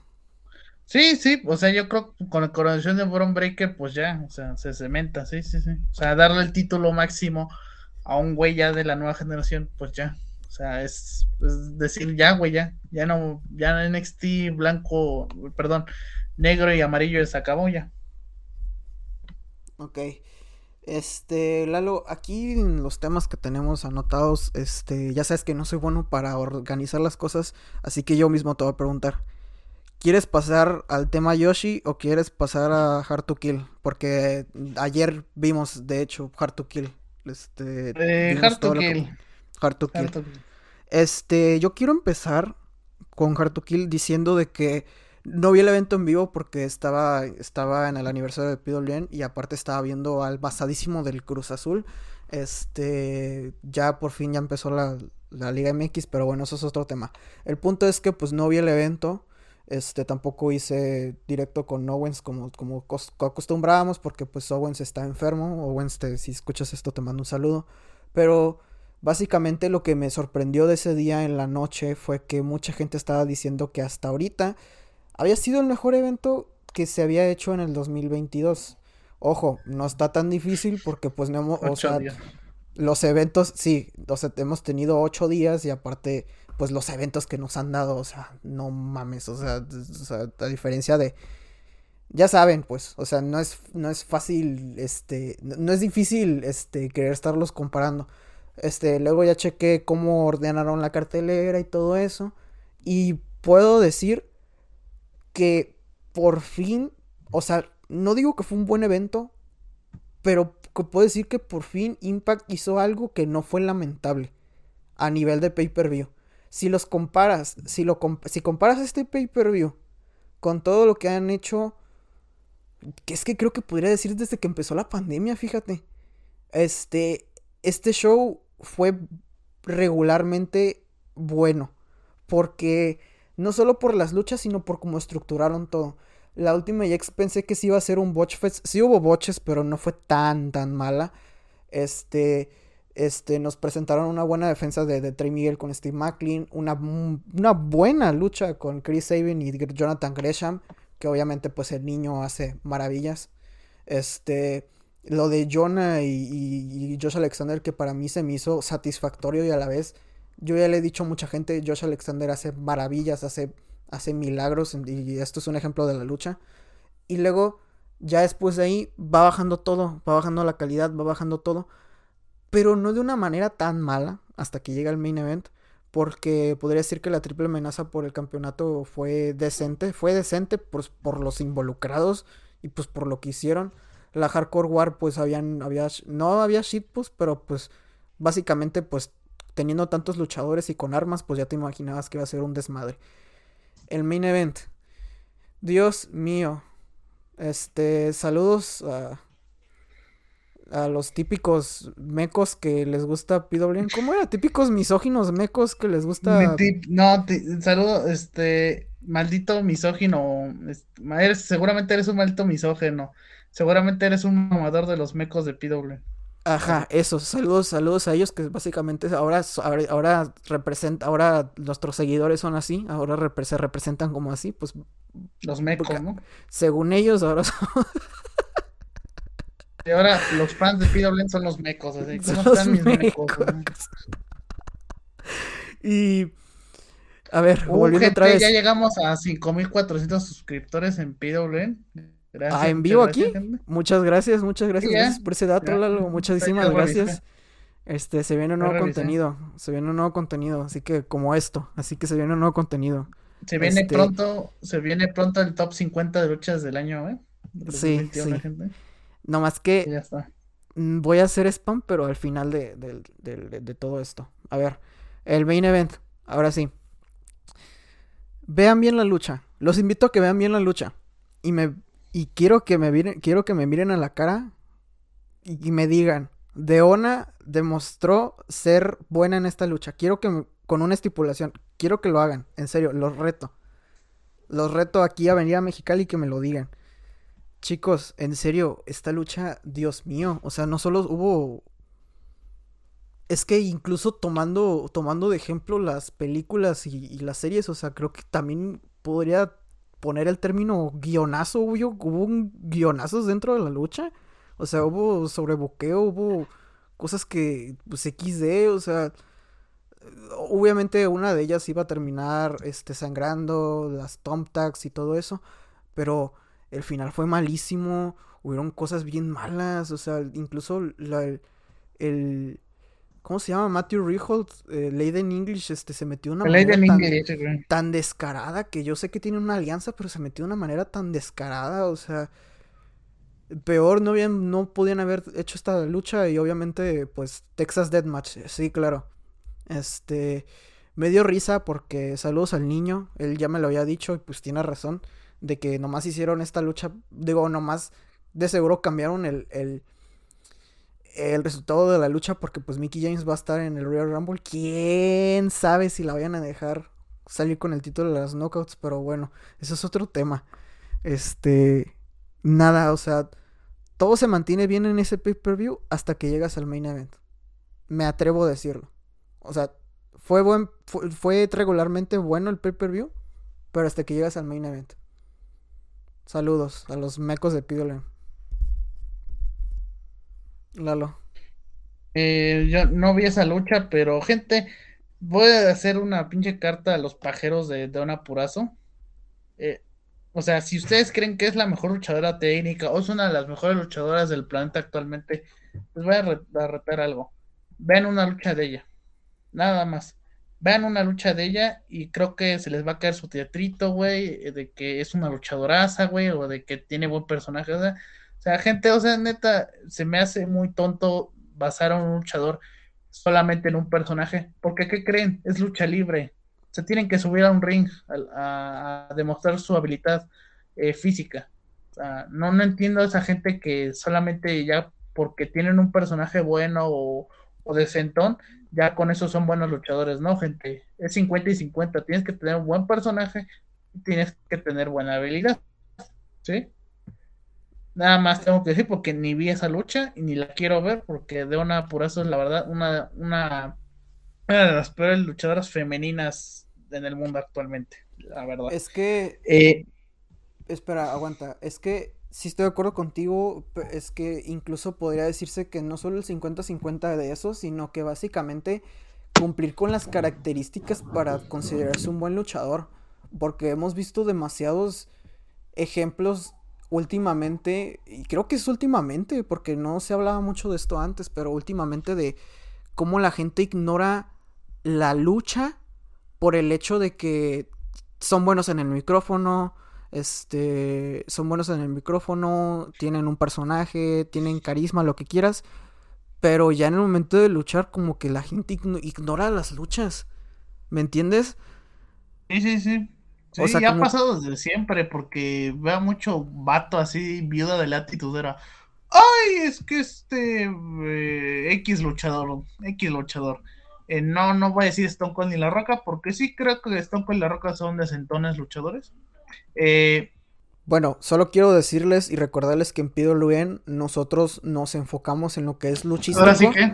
Sí, sí, o sea, yo creo que con la coronación de Bron Breaker, pues ya, o sea, se cementa, sí, sí, sí. O sea, darle el título máximo a un güey ya de la nueva generación, pues ya. O sea, es, decir, ya, güey, ya. Ya no, ya NXT blanco, perdón, negro y amarillo se acabó ya. Ok. Este, Lalo, aquí en los temas que tenemos anotados, este, ya sabes que no soy bueno para organizar las cosas, así que yo mismo te voy a preguntar. ¿Quieres pasar al tema Yoshi o quieres pasar a Hard to Kill? Porque ayer vimos, de hecho, Hard to Kill. Este, eh, Hard, to kill. Hard to Kill. Este, yo quiero empezar con Hard to Kill diciendo de que no vi el evento en vivo porque estaba, estaba en el aniversario de PWN y aparte estaba viendo al basadísimo del Cruz Azul. Este, ya por fin ya empezó la, la Liga MX, pero bueno, eso es otro tema. El punto es que pues no vi el evento. Este, tampoco hice directo con Owens como, como acostumbrábamos porque pues Owens está enfermo. Owens, si escuchas esto te mando un saludo. Pero Básicamente lo que me sorprendió de ese día en la noche fue que mucha gente estaba diciendo que hasta ahorita había sido el mejor evento que se había hecho en el 2022. Ojo, no está tan difícil porque pues no hemos, o sea, los eventos, sí, o sea, hemos tenido ocho días y aparte, pues los eventos que nos han dado, o sea, no mames, o sea, o sea a diferencia de, ya saben, pues, o sea, no es, no es fácil, este, no es difícil, este, querer estarlos comparando. Este, luego ya chequé cómo ordenaron la cartelera y todo eso. Y puedo decir que por fin, o sea, no digo que fue un buen evento, pero puedo decir que por fin Impact hizo algo que no fue lamentable a nivel de pay-per-view. Si los comparas, si, lo si comparas este pay-per-view con todo lo que han hecho, que es que creo que podría decir desde que empezó la pandemia, fíjate. Este, este show fue regularmente bueno. Porque no solo por las luchas, sino por cómo estructuraron todo. La última ya pensé que sí iba a ser un botch fest. Sí hubo botches, pero no fue tan, tan mala. Este, este, nos presentaron una buena defensa de, Trey Miguel con Steve McLean. Una, una buena lucha con Chris Sabin y Jonathan Gresham. Que obviamente, pues el niño hace maravillas. Este, lo de Jonah y, Josh Alexander que para mí se me hizo satisfactorio y a la vez yo ya le he dicho a mucha gente, Josh Alexander hace maravillas, hace, hace milagros y esto es un ejemplo de la lucha. Y luego ya después de ahí va bajando todo, va bajando la calidad, va bajando todo, pero no de una manera tan mala hasta que llega el main event. Porque podría decir que la triple amenaza por el campeonato fue decente. Fue decente por, por los involucrados y pues por lo que hicieron la Hardcore War pues habían, había, no había shitpost, pero pues básicamente pues teniendo tantos luchadores y con armas pues ya te imaginabas que iba a ser un desmadre. El main event. Dios mío. Este, saludos a, a los típicos mecos que les gusta PW. ¿Cómo era? Típicos misóginos mecos que les gusta. No, saludo, este, maldito misógino. seguramente eres un maldito misógeno. Seguramente eres un mamador de los mecos de PW. Ajá, eso, saludos, saludos a ellos que básicamente ahora, ahora, representa, ahora nuestros seguidores son así, ahora se representan como así, pues los mecos, ¿no? Según ellos, ahora son... Y ahora los fans de PW son los mecos, así, ¿cómo están mis mecos? y a ver, volviendo otra vez. Ya llegamos a 5400 suscriptores en PW. Gracias, ah, en vivo aquí. Muchas gracias, muchas gracias, por ese dato, Lalo. Muchísimas gracias. Este, se viene un nuevo contenido. Se viene un nuevo contenido, así que como esto. Así que se viene un nuevo contenido. Se viene este pronto, se viene pronto el top 50 de luchas del año, ¿eh? sí, sí. No más que ya está. Mm, voy a hacer spam, pero al final de, de todo esto. A ver, el main event. Ahora sí. Vean bien la lucha. Los invito a que vean bien la lucha. Y me y quiero que me miren, quiero que me miren a la cara y, me digan, Deona demostró ser buena en esta lucha. Quiero que con una estipulación, quiero que lo hagan, en serio, los reto. Los reto aquí a venir a Mexicali y que me lo digan. Chicos, en serio, esta lucha, Dios mío, o sea, no solo hubo es que incluso tomando, tomando de ejemplo las películas y, y, las series, o sea, creo que también podría poner el término guionazo, hubo, hubo guionazos dentro de la lucha. O sea, hubo sobrebuqueo, hubo cosas que, pues, XD, o sea, obviamente una de ellas iba a terminar, este, sangrando, las Tom Tags y todo eso, pero el final fue malísimo, hubieron cosas bien malas, o sea, incluso la, el, ¿Cómo se llama? Matthew Reholt, eh, Leiden English, este, se metió de una manera tan, tan, descarada que yo sé que tiene una alianza, pero se metió de una manera tan descarada, o sea, peor no, habían, no podían haber hecho esta lucha y obviamente, pues, Texas Deathmatch, sí, claro. Este, me dio risa porque saludos al niño, él ya me lo había dicho y pues tiene razón, de que nomás hicieron esta lucha, digo, nomás de seguro cambiaron el, el el resultado de la lucha porque pues Mickey James va a estar en el Royal Rumble. ¿Quién sabe si la vayan a dejar salir con el título de las knockouts? Pero bueno, eso es otro tema. Este, nada, o sea, todo se mantiene bien en ese pay-per-view hasta que llegas al main event. Me atrevo a decirlo. O sea, fue buen, fue, regularmente bueno el pay-per-view, pero hasta que llegas al main event. Saludos a los mecos de Pídole. Lalo. Eh, yo no vi esa lucha, pero gente, voy a hacer una pinche carta a los pajeros de Don Apurazo. Eh, o sea, si ustedes creen que es la mejor luchadora técnica o es una de las mejores luchadoras del planeta actualmente, les voy a, retar algo. Vean una lucha de ella. Nada más. Vean una lucha de ella y creo que se les va a caer su teatrito, güey, de que es una luchadoraza, güey, o de que tiene buen personaje. O sea, sea, gente, o sea, neta, se me hace muy tonto basar a un luchador solamente en un personaje. Porque, ¿qué creen? Es lucha libre se tienen que subir a un ring a, demostrar su habilidad eh, física. no, no entiendo a esa gente que solamente ya porque tienen un personaje bueno o, o decentón, ya con eso son buenos luchadores. No, gente, es 50 y 50. Tienes que tener un buen personaje y tienes que tener buena habilidad. ¿Sí? Nada más tengo que decir porque ni vi esa lucha y ni la quiero ver porque de una eso es la verdad una, una, una de las peores luchadoras femeninas en el mundo actualmente, la verdad. Es que... Eh, espera, aguanta. Es que si estoy de acuerdo contigo, es que incluso podría decirse que no solo el 50-50 de eso, sino que básicamente cumplir con las características para considerarse un buen luchador. Porque hemos visto demasiados ejemplos últimamente, y creo que es últimamente, porque no se hablaba mucho de esto antes, pero últimamente de cómo la gente ignora la lucha por el hecho de que son buenos en el micrófono, este, son buenos en el micrófono, tienen un personaje, tienen carisma, lo que quieras, pero ya en el momento de luchar como que la gente ignora las luchas, ¿me entiendes? Sí, sí, sí. Sí, ya ha pasado desde siempre, porque veo mucho vato así, viuda de la. Ay, es que este eh, X luchador, X luchador. Eh, no, no voy a decir Stone Cold ni La Roca, porque sí creo que Stone Cold y La Roca son desentones luchadores. Eh, bueno, solo quiero decirles y recordarles que en Pido Luen nosotros nos enfocamos en lo que es luchístico. Ahora sí que.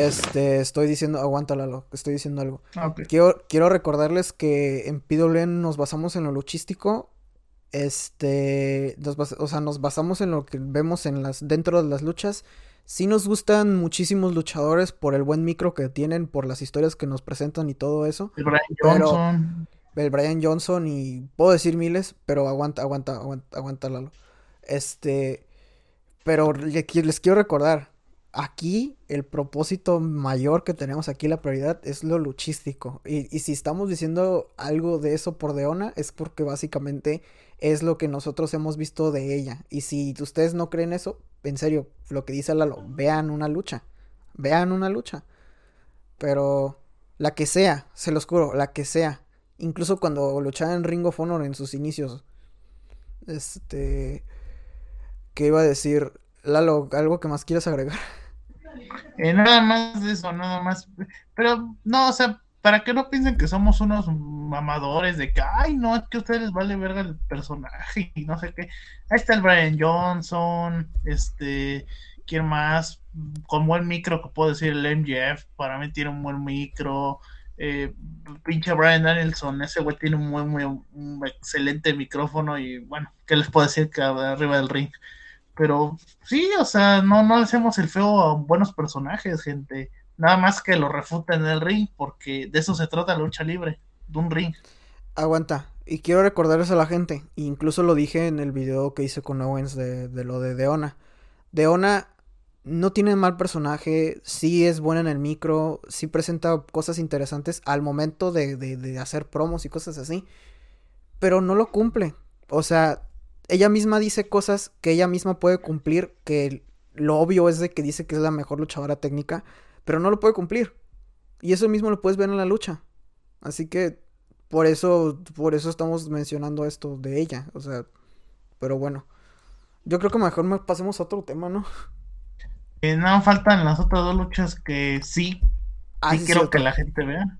Este, estoy diciendo, aguántalo, estoy diciendo algo. Ah, quiero, quiero recordarles que en Luen nos basamos en lo luchístico. Este, o sea, nos basamos en lo que vemos en las, dentro de las luchas Sí nos gustan muchísimos luchadores por el buen micro que tienen, por las historias que nos presentan y todo eso. El Brian Johnson. el Brian Johnson y puedo decir miles, pero aguanta, aguanta, aguanta, aguanta Lalo. Este, pero les quiero recordar, aquí el propósito mayor que tenemos aquí, la prioridad, es lo luchístico. Y, si estamos diciendo algo de eso por Deona, es porque básicamente es lo que nosotros hemos visto de ella. Y si ustedes no creen eso, en serio, lo que dice Lalo, vean una lucha. Vean una lucha. Pero la que sea, se los juro, la que sea. Incluso cuando luchaba en Ring of Honor en sus inicios. Este. ¿Qué iba a decir? Lalo, ¿algo que más quieras agregar? Eh, nada más de eso, nada más. Pero, no, o sea, para que no piensen que somos unos mamadores de que, ay, no, es que a ustedes les vale verga el personaje y no sé qué. Ahí está el Brian Johnson, este, ¿quién más? Con buen micro, que puedo decir, el MJF, para mí tiene un buen micro. Eh, pinche Brian Danielson, ese güey tiene un muy, muy un excelente micrófono y bueno, ¿qué les puedo decir que arriba del ring? Pero sí, o sea, no, no hacemos el feo a buenos personajes, gente Nada más que lo refuten en el ring, porque de eso se trata la lucha libre, de un ring. Aguanta. Y quiero recordarles a la gente, incluso lo dije en el video que hice con Owens de, lo de Deona. Deona no tiene mal personaje, sí es buena en el micro, sí presenta cosas interesantes al momento de, de hacer promos y cosas así, pero no lo cumple. O sea, ella misma dice cosas que ella misma puede cumplir, que lo obvio es de que dice que es la mejor luchadora técnica, pero no lo puede cumplir. Y eso mismo lo puedes ver en la lucha. Así que por eso, por eso estamos mencionando esto de ella. O sea, pero bueno. Yo creo que mejor pasemos a otro tema, ¿no? Eh, no, faltan las otras dos luchas que sí, ah, sí, quiero que la gente vea.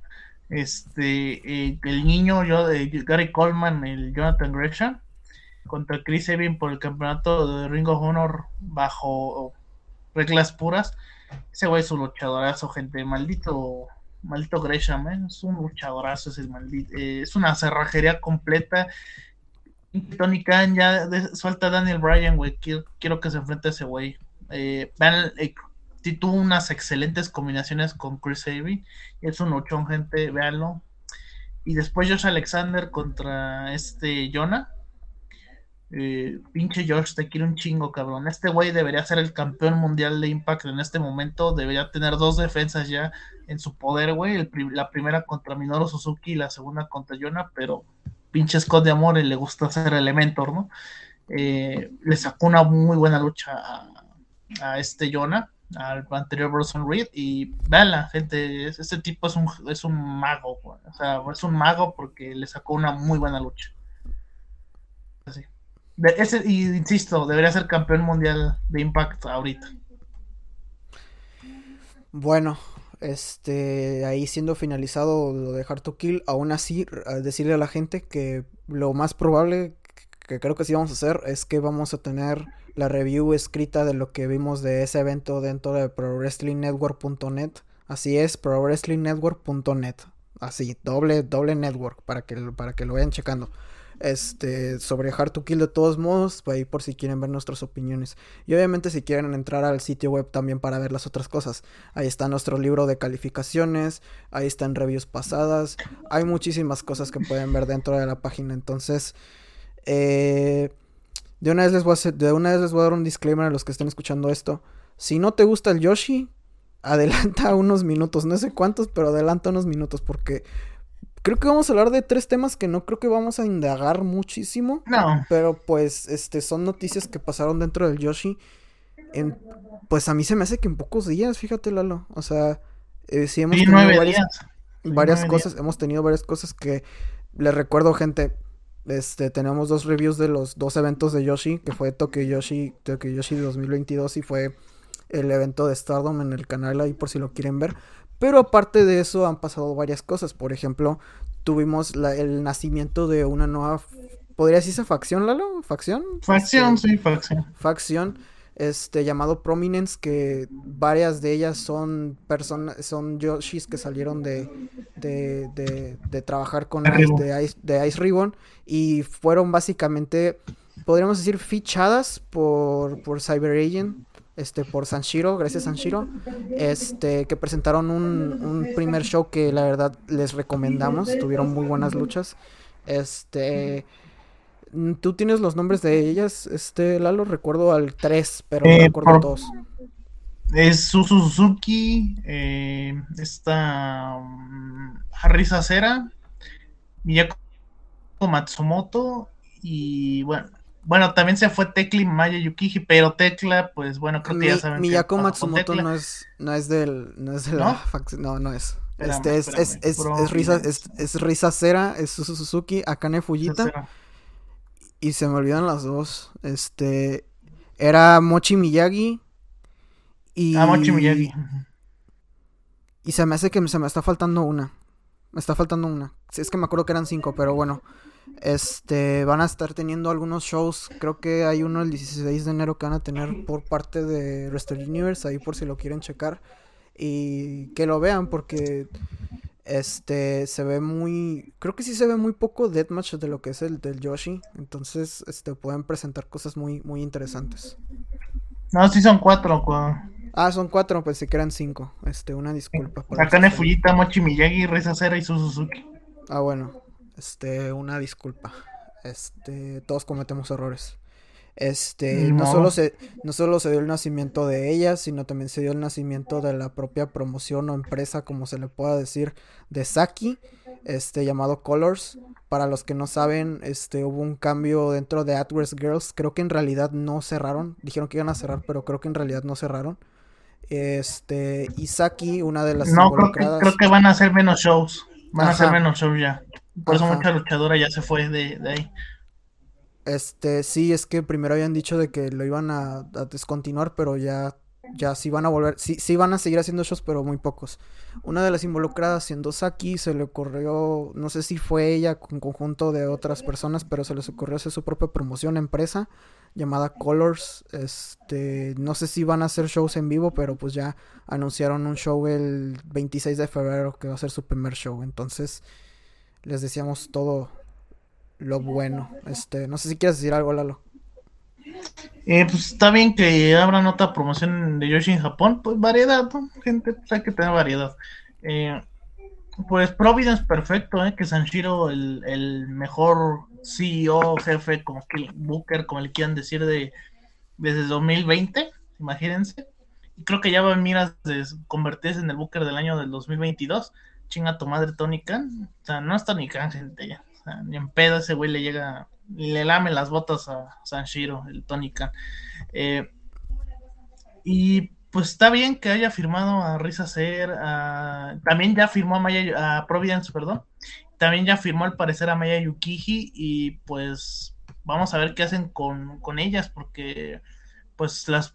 Este, eh, el niño yo de Gary Coleman, el Jonathan Gresham, contra Chris Evans por el campeonato de Ring of Honor bajo reglas puras. Ese güey es un luchadorazo, gente. Maldito, maldito Gresham, ¿eh? es un luchadorazo, ese maldito. Eh, es una cerrajería completa. Tony Khan ya suelta a Daniel Bryan, güey. Quiero, que se enfrente a ese güey. Eh, vean, eh, unas excelentes combinaciones con Chris Avery. Es un ochón, gente, véanlo. Y después Josh Alexander contra este Jonah. Eh, pinche Josh, te quiero un chingo, cabrón. Este güey debería ser el campeón mundial de Impact en este momento. Debería tener dos defensas ya en su poder, güey. la primera contra Minoru Suzuki y la segunda contra Jonah, pero pinche Scott de Amor y le gusta ser Elementor, ¿no? Eh, le sacó una muy buena lucha a, este Jonah, al anterior Bronson Reed, y la gente, este tipo es un, es un mago, o sea, es un mago porque le sacó una muy buena lucha. Ese, y insisto, debería ser campeón mundial de Impact ahorita. Bueno, este, ahí siendo finalizado lo de Hard to Kill, aún así decirle a la gente que lo más probable que creo que sí vamos a hacer es que vamos a tener la review escrita de lo que vimos de ese evento dentro de ProWrestlingNetwork.net. Así es, ProWrestlingNetwork.net. Así, doble, doble network para que, para que lo vayan checando este, sobre Hard to Kill de todos modos, ahí por si quieren ver nuestras opiniones. Y obviamente si quieren entrar al sitio web también para ver las otras cosas. Ahí está nuestro libro de calificaciones, ahí están reviews pasadas, hay muchísimas cosas que pueden ver dentro de la página. Entonces, eh, de, una vez les voy a de una vez les voy a dar un disclaimer a los que estén escuchando esto. Si no te gusta el Yoshi, adelanta unos minutos, no sé cuántos, pero adelanta unos minutos porque Creo que vamos a hablar de tres temas que no creo que vamos a indagar muchísimo. No. Pero pues, este, son noticias que pasaron dentro del Yoshi. En, pues a mí se me hace que en pocos días, fíjate, Lalo. O sea, eh, sí hemos tenido varias, varias cosas, hemos tenido varias cosas que les recuerdo, gente. Este, tenemos dos reviews de los dos eventos de Yoshi, que fue Tokyo Yoshi, Tokyo Yoshi 2022 y fue el evento de Stardom en el canal ahí por si lo quieren ver. Pero aparte de eso han pasado varias cosas. Por ejemplo, tuvimos el nacimiento de una nueva... ¿Podría decirse facción, Lalo? ¿Facción? Facción, este, sí, facción. Facción, este, llamado Prominence, que varias de ellas son personas, son Yoshis que salieron de, de, de, de trabajar con Ice, de, Ice, de Ice Ribbon y fueron básicamente, podríamos decir, fichadas por, por Cyber Agent este, por Sanshiro, gracias Sanshiro, este, que presentaron un, un, primer show que la verdad les recomendamos, tuvieron muy buenas luchas, este, tú tienes los nombres de ellas, este, Lalo, recuerdo al 3, pero no eh, recuerdo todos. Es Suzuki, eh, esta um, Harisa Cera, Miyako Matsumoto y bueno, bueno, también se fue Tecla y Maya Yukiji, pero Tecla, pues bueno, creo que ya saben. Miyako Matsumoto no es, no es del. No es de la facción. No, no es. este es, es, es, es, Risa, es, es Risa Cera, es Suzuki, Akane Fujita. Y se me olvidan las dos. Este. Era Mochi Miyagi. Y. Ah, Mochi Miyagi. Y se me hace que se me está faltando una. Me está faltando una. Es que me acuerdo que eran cinco, pero bueno. Este, van a estar teniendo algunos shows. Creo que hay uno el 16 de enero que van a tener por parte de Restore Universe, ahí por si lo quieren checar. Y que lo vean porque este se ve muy creo que sí se ve muy poco deathmatch de lo que es el del Yoshi. Entonces este pueden presentar cosas muy muy interesantes. No sí son cuatro ah son cuatro pensé que eran cinco. Este una disculpa Akane Fujita Mochi Miyagi Reza Cera y Suzuki. Ah bueno este, una disculpa. Este, todos cometemos errores. Este, no. solo se, no solo se dio el nacimiento de ella, sino también se dio el nacimiento de la propia promoción o empresa, como se le pueda decir, de Saki, este, llamado Colors. Para los que no saben, este, hubo un cambio dentro de AdWords Girls. Creo que en realidad no cerraron. Dijeron que iban a cerrar, pero creo que en realidad no cerraron. Este, y Saki, una de las No, creo que, creo que van a hacer menos shows. Van a hacer menos shows ya. Por eso mucha luchadora ya se fue de, ahí. Este, sí, es que primero habían dicho de que lo iban a, descontinuar, pero ya ya sí van a volver, sí, sí van a seguir haciendo shows, pero muy pocos. Una de las involucradas, siendo Saki, se le ocurrió, no sé si fue ella con conjunto de otras personas, pero se les ocurrió hacer su propia promoción empresa llamada Colors. Este, no sé si van a hacer shows en vivo, pero pues ya anunciaron un show el 26 de febrero que va a ser su primer show. Entonces, les decíamos todo lo bueno. Este, no sé si quieres decir algo, Lalo. Eh, pues está bien que abran otra promoción de Yoshi en Japón, pues variedad, gente, pues hay que tener variedad. Eh, pues Providence perfecto, ¿eh? que Sanshiro, el, el mejor CEO, jefe, como que Booker, como le quieran decir, de desde 2020, imagínense. Y creo que ya va a miras de convertirse en el Booker del año del 2022. Chinga tu madre Tony Khan. O sea, no está ni Khan, gente, ya. O sea, ni en pedo ese güey le llega, le lame las botas a Sanshiro, el Tony Khan. Eh, y pues está bien que haya firmado a Risa Ser, también ya firmó a Maya, a Providence, perdón, también ya firmó al parecer a Maya Yukiji y pues vamos a ver qué hacen con, ellas porque pues las,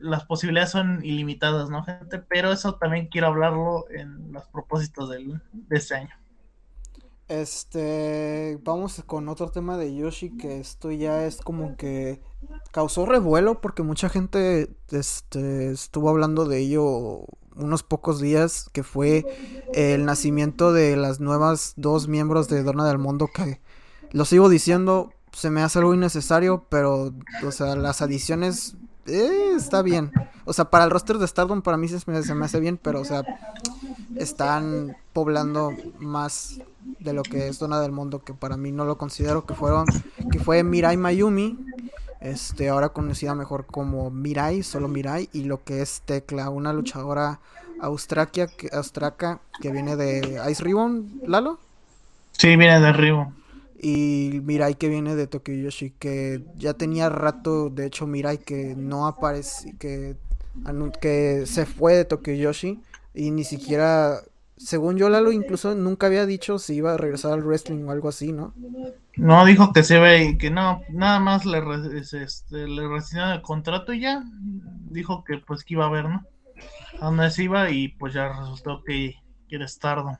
las posibilidades son ilimitadas, ¿no, gente? Pero eso también quiero hablarlo en los propósitos del, de este año. Este, vamos con otro tema de Yoshi que esto ya es como que causó revuelo porque mucha gente este, estuvo hablando de ello unos pocos días que fue el nacimiento de las nuevas dos miembros de Dona del Mundo que lo sigo diciendo se me hace algo innecesario pero o sea las adiciones eh, está bien o sea para el roster de Stardom para mí se me, se me hace bien pero o sea están poblando más de lo que es Dona del Mundo, que para mí no lo considero, que fueron, que fue Mirai Mayumi, este, ahora conocida mejor como Mirai, solo Mirai, y lo que es Tecla, una luchadora austraquia, que, austraca que viene de Ice Ribbon, Lalo. Sí, viene de Ribbon. Y Mirai que viene de Tokyo Yoshi, que ya tenía rato, de hecho Mirai que no aparece, que, que se fue de Tokyo Yoshi y ni siquiera según yo, Lalo incluso nunca había dicho si iba a regresar al wrestling o algo así, ¿no? No, dijo que se ve y que no, nada más le, este, le el contrato y ya. Dijo que pues que iba a ver, ¿no? A dónde se iba y pues ya resultó que, era Stardom.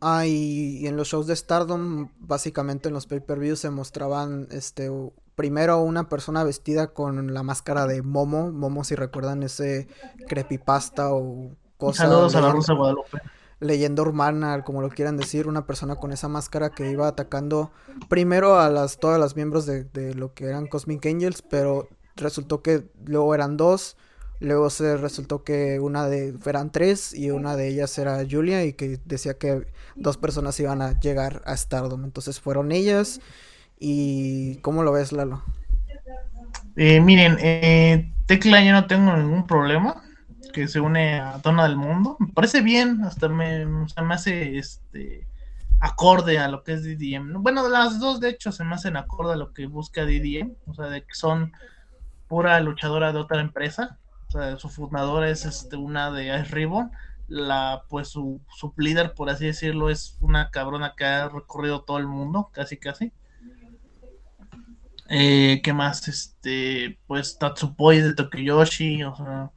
Ah, y, en los shows de Stardom, básicamente en los pay-per-views se mostraban, este, primero una persona vestida con la máscara de Momo. Momo, si recuerdan ese creepypasta o Saludos a la Rusa Guadalupe. Leyenda urbana, como lo quieran decir, una persona con esa máscara que iba atacando primero a las todas las miembros de, lo que eran Cosmic Angels, pero resultó que luego eran dos, luego se resultó que una de eran tres y una de ellas era Julia y que decía que dos personas iban a llegar a Stardom, entonces fueron ellas y ¿cómo lo ves Lalo? Eh, miren, eh, Tecla yo no tengo ningún problema que se une a Dona del Mundo. Me parece bien, hasta me, me hace este acorde a lo que es DDM. Bueno, las dos de hecho se me hacen acorde a lo que busca DDM, o sea, de que son pura luchadora de otra empresa. Su fundadora es este, una de Ice Ribbon. La, pues su, su líder, por así decirlo, es una cabrona que ha recorrido todo el mundo, casi casi. Eh, ¿Qué más? Este, pues Tatsupoi de Tokiyoshi, o sea,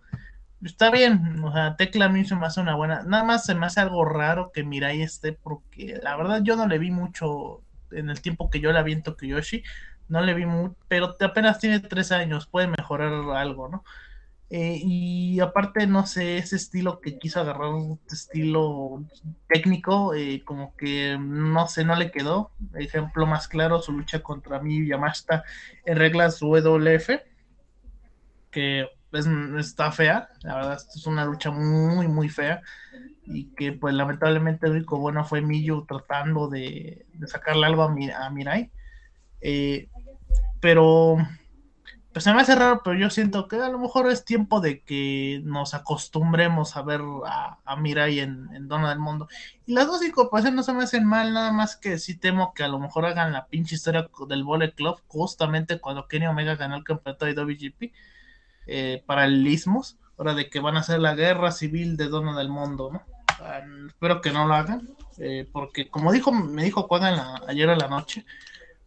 está bien, o sea, Tecla a mí se me hace una buena. Nada más se me hace algo raro que Mirai esté, porque la verdad yo no le vi mucho en el tiempo que yo la vi en Tokiyoshi. No le vi mucho, pero apenas tiene tres años, puede mejorar algo, ¿no? Eh, y aparte, no sé, ese estilo que quiso agarrar, un estilo técnico, eh, como que no sé, no le quedó. Ejemplo más claro, su lucha contra mi Yamashita en reglas WF, que está fea, la verdad es una lucha muy, muy fea y que pues lamentablemente el único bueno fue Miyu tratando de, sacarle algo a, a Mirai. Eh, pero pues se me hace raro, pero yo siento que a lo mejor es tiempo de que nos acostumbremos a ver a, Mirai en, en, Dona del Mundo. Y las dos incorporaciones no se me hacen mal, nada más que sí temo que a lo mejor hagan la pinche historia del Volley Club justamente cuando Kenny Omega ganó el campeonato de WGP eh, paralelismos, ahora de que van a hacer la guerra civil de Dona del Mundo, ¿no? espero que no lo hagan, eh, porque como dijo, me dijo Juan ayer a la noche,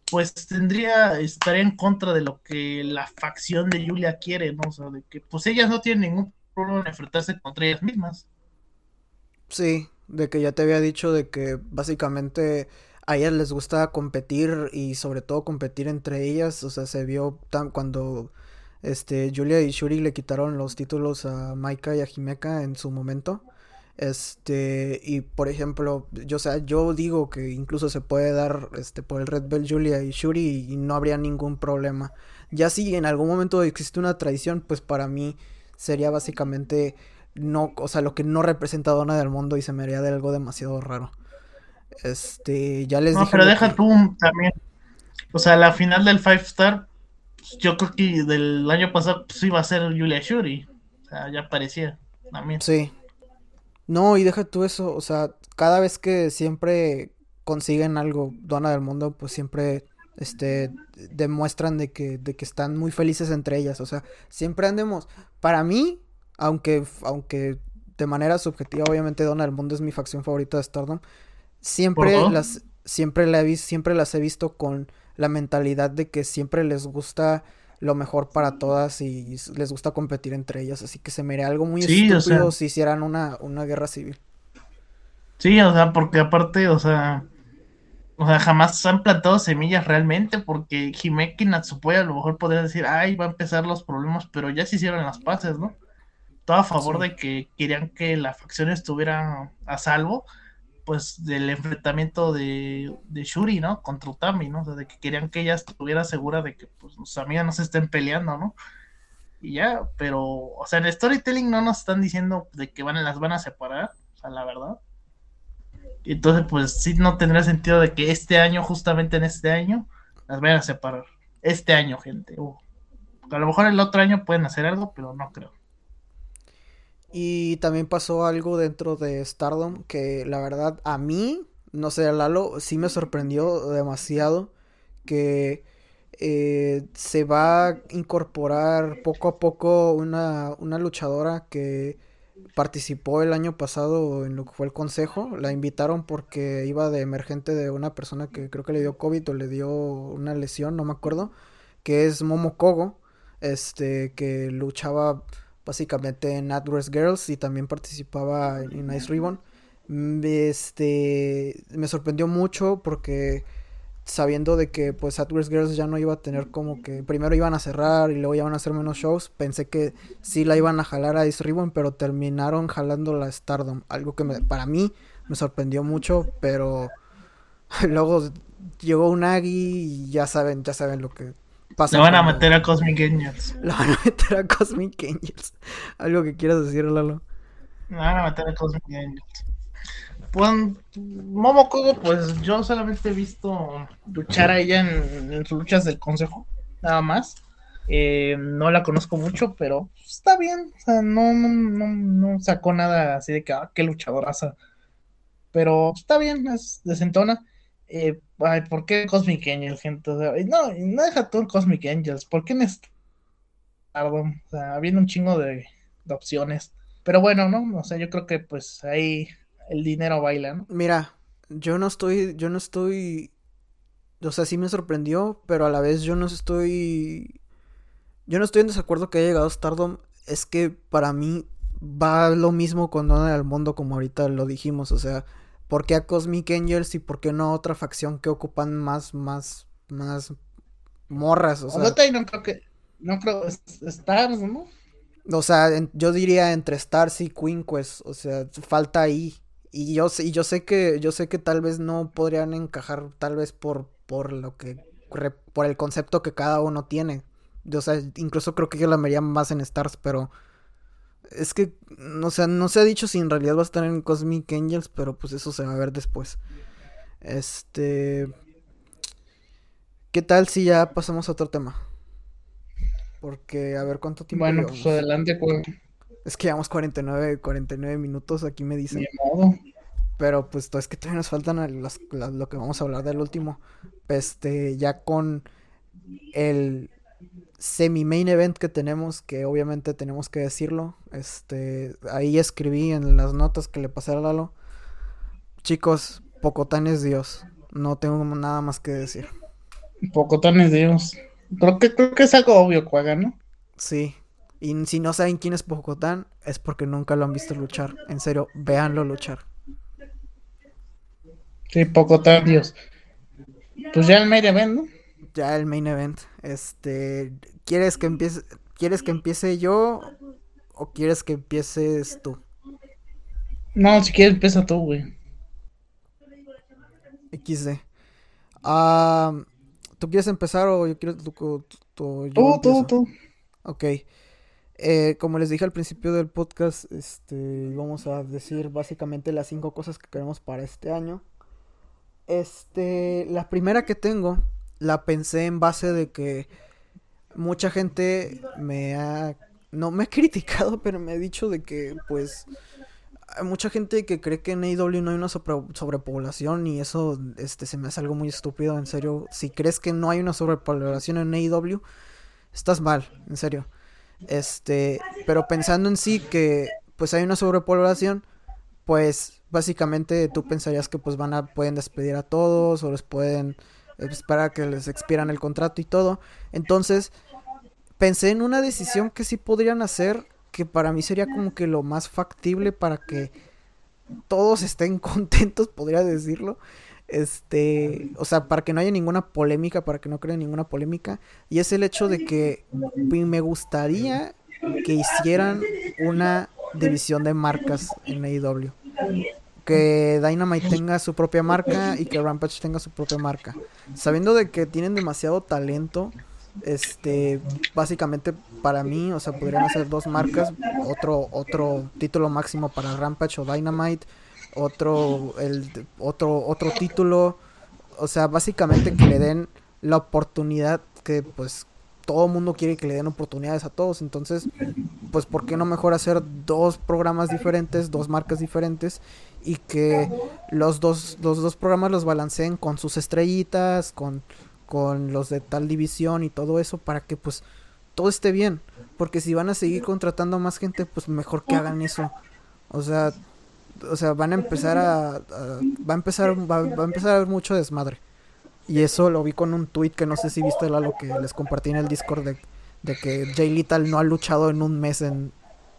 pues tendría, estaría en contra de lo que la facción de Julia quiere, ¿no? O sea, de que pues ellas no tienen ningún problema en enfrentarse contra ellas mismas. Sí, de que ya te había dicho de que básicamente a ellas les gusta competir y sobre todo competir entre ellas, o sea, se vio cuando este Julia y Shuri le quitaron los títulos a Maika y a Himeka en su momento. Este, y por ejemplo, yo, o sea, yo digo que incluso se puede dar este, por el Red Bell Julia y Shuri y no habría ningún problema. Ya si en algún momento existe una traición, pues para mí sería básicamente no, o sea, lo que no representa a Donna del mundo y se me haría de algo demasiado raro. Este, ya les no, pero deja tú también. O sea, la final del Five Star, pues, yo creo que del año pasado pues, iba a ser Julia Shuri. O sea, ya parecía también. Sí, no, y deja tú eso, o sea, cada vez que siempre consiguen algo, Dona del Mundo, pues siempre este demuestran de que, de que están muy felices entre ellas. O sea, siempre andemos. Para mí, aunque, aunque de manera subjetiva, obviamente Dona del Mundo es mi facción favorita de Stardom. Siempre las, siempre la he siempre las he visto con la mentalidad de que siempre les gusta lo mejor para todas y les gusta competir entre ellas, así que se me haría algo muy estúpido si hicieran una, una guerra civil. Sí, o sea, porque aparte, o sea, o sea, jamás se han plantado semillas realmente, porque Himeki Natsupoya a lo mejor podría decir, ay, va a empezar los problemas, pero ya se hicieron las paces, ¿no? Todo a favor de que querían que la facción estuviera a salvo, pues del enfrentamiento de, de, Shuri, ¿no? Contra Utami, ¿no? O sea, de que querían que ella estuviera segura de que pues sus amigas no se estén peleando, ¿no? Y ya, pero, o sea, en el storytelling no nos están diciendo de que van, las van a separar, o sea, la verdad. Entonces, pues sí no tendría sentido de que este año, justamente en este año, las vayan a separar. Este año, gente. Uh. A lo mejor el otro año pueden hacer algo, pero no creo. Y también pasó algo dentro de Stardom que la verdad a mí, no sé, Lalo, sí me sorprendió demasiado que eh, se va a incorporar poco a poco una, una luchadora que participó el año pasado en lo que fue el consejo. La invitaron porque iba de emergente de una persona que creo que le dio COVID o le dio una lesión, no me acuerdo, que es Momo Kogo, este, que luchaba básicamente en Adverse Girls y también participaba en Ice Ribbon. Mm, este, me sorprendió mucho porque sabiendo de que pues Adverse Girls ya no iba a tener como que primero iban a cerrar y luego iban a hacer menos shows, pensé que sí la iban a jalar a Ice Ribbon, pero terminaron jalando la Stardom, algo que me, para mí me sorprendió mucho, pero luego llegó un Aggie y ya saben, ya saben lo que lo van a meter a Cosmic Angels. Lo van a meter a Cosmic Angels. Algo que quieras decir, Lalo. Lo van a meter a Cosmic Angels. Pues, Momo Kogo, pues yo solamente he visto luchar a ella en, sus luchas del consejo, nada más. Eh, no la conozco mucho, pero está bien. O sea, no, no, no, no sacó nada así de que, ah, qué luchadoraza. Pero está bien, es decentona. Eh, ¿por qué Cosmic Angels, gente? no, no deja todo Cosmic Angels. ¿Por qué en O sea, habiendo un chingo de, opciones. Pero bueno, ¿no? O sea, yo creo que pues ahí el dinero baila, ¿no? Mira, yo no estoy, yo no estoy, o sea, sí me sorprendió, pero a la vez yo no estoy, yo no estoy en desacuerdo que haya llegado Stardom. Es que para mí va lo mismo con Dona del Mundo como ahorita lo dijimos, o sea, ¿Por qué a Cosmic Angels y por qué no a otra facción que ocupan más, más, más morras? O sea, no creo que, no creo, Stars, ¿no? O sea, yo diría entre Stars y Queen Quest, o sea, falta ahí. Y yo, y yo sé que, yo sé que tal vez no podrían encajar, tal vez por, por lo que, por el concepto que cada uno tiene. O sea, incluso creo que yo la vería más en Stars, pero es que, o sea, no se ha dicho si en realidad va a estar en Cosmic Angels, pero pues eso se va a ver después. Este. ¿Qué tal si ya pasamos a otro tema? Porque, a ver cuánto tiempo. Bueno, pues adelante, pues. Es que llevamos 49, 49 minutos, aquí me dicen. Pero pues es que todavía nos faltan lo que vamos a hablar del último. Este, ya con el semi-main event que tenemos, que obviamente tenemos que decirlo. Este, ahí escribí en las notas que le pasé a Lalo. Chicos, Pocotán es Dios. No tengo nada más que decir. Pocotán es Dios. Creo que, creo que es algo obvio que ¿no? Sí. Y si no saben quién es Pocotán, es porque nunca lo han visto luchar. En serio, véanlo luchar. Sí, Pocotán, Dios. Pues ya el main event, ¿no? Ya el main event. Este, ¿quieres que empiece quieres que empiece yo o quieres que empieces tú? No, si quieres empieza tú, güey. XD. Ah, ¿Tú quieres empezar o yo quiero tú, tú, tú, tú, Ok. Eh, como les dije al principio del podcast, este, vamos a decir básicamente las cinco cosas que queremos para este año. Este, la primera que tengo, la pensé en base de que mucha gente me ha, no me ha criticado, pero me ha dicho de que, pues, hay mucha gente que cree que en AEW no hay una sobrepoblación y eso este, se me hace algo muy estúpido, en serio. Si crees que no hay una sobrepoblación en AEW, estás mal, en serio. Este, pero pensando en sí que pues hay una sobrepoblación, pues básicamente tú pensarías que pues van a pueden despedir a todos o les pueden esperar a que les expiran el contrato y todo. Entonces, pensé en una decisión que sí podrían hacer que para mí sería como que lo más factible para que todos estén contentos, podría decirlo. Este, o sea, para que no haya ninguna polémica, para que no creen ninguna polémica. Y es el hecho de que me gustaría que hicieran una división de marcas en AEW. Que Dynamite tenga su propia marca y que Rampage tenga su propia marca. Sabiendo de que tienen demasiado talento este, básicamente para mí, o sea, podrían ser dos marcas, otro otro título máximo para Rampage o Dynamite, otro el otro otro título, o sea, básicamente que le den la oportunidad que pues todo mundo quiere que le den oportunidades a todos, entonces, pues por qué no mejor hacer dos programas diferentes, dos marcas diferentes y que los dos los dos programas los balanceen con sus estrellitas, con con los de tal división y todo eso para que pues todo esté bien. Porque si van a seguir contratando más gente, pues mejor que hagan eso. O sea, o sea, van a empezar a, va a empezar va, a empezar a haber mucho desmadre. Y eso lo vi con un tweet que no sé si viste lo que les compartí en el Discord de, de que Jay Little no ha luchado en un mes en,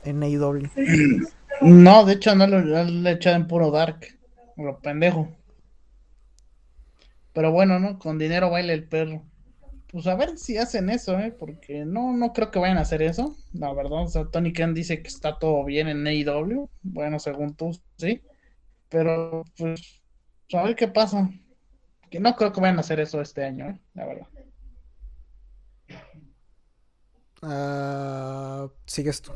en AEW. No, de hecho no lo, lo he echado en puro Dark. Lo pendejo. Pero bueno, ¿no? Con dinero baila el perro. Pues a ver si hacen eso, ¿eh? Porque no, no creo que vayan a hacer eso. La verdad, o sea, Tony Khan dice que está todo bien en AEW. Bueno, según tú, sí. Pero, pues, a ver qué pasa. Que no creo que vayan a hacer eso este año, ¿eh? La verdad. Uh, sigues tú.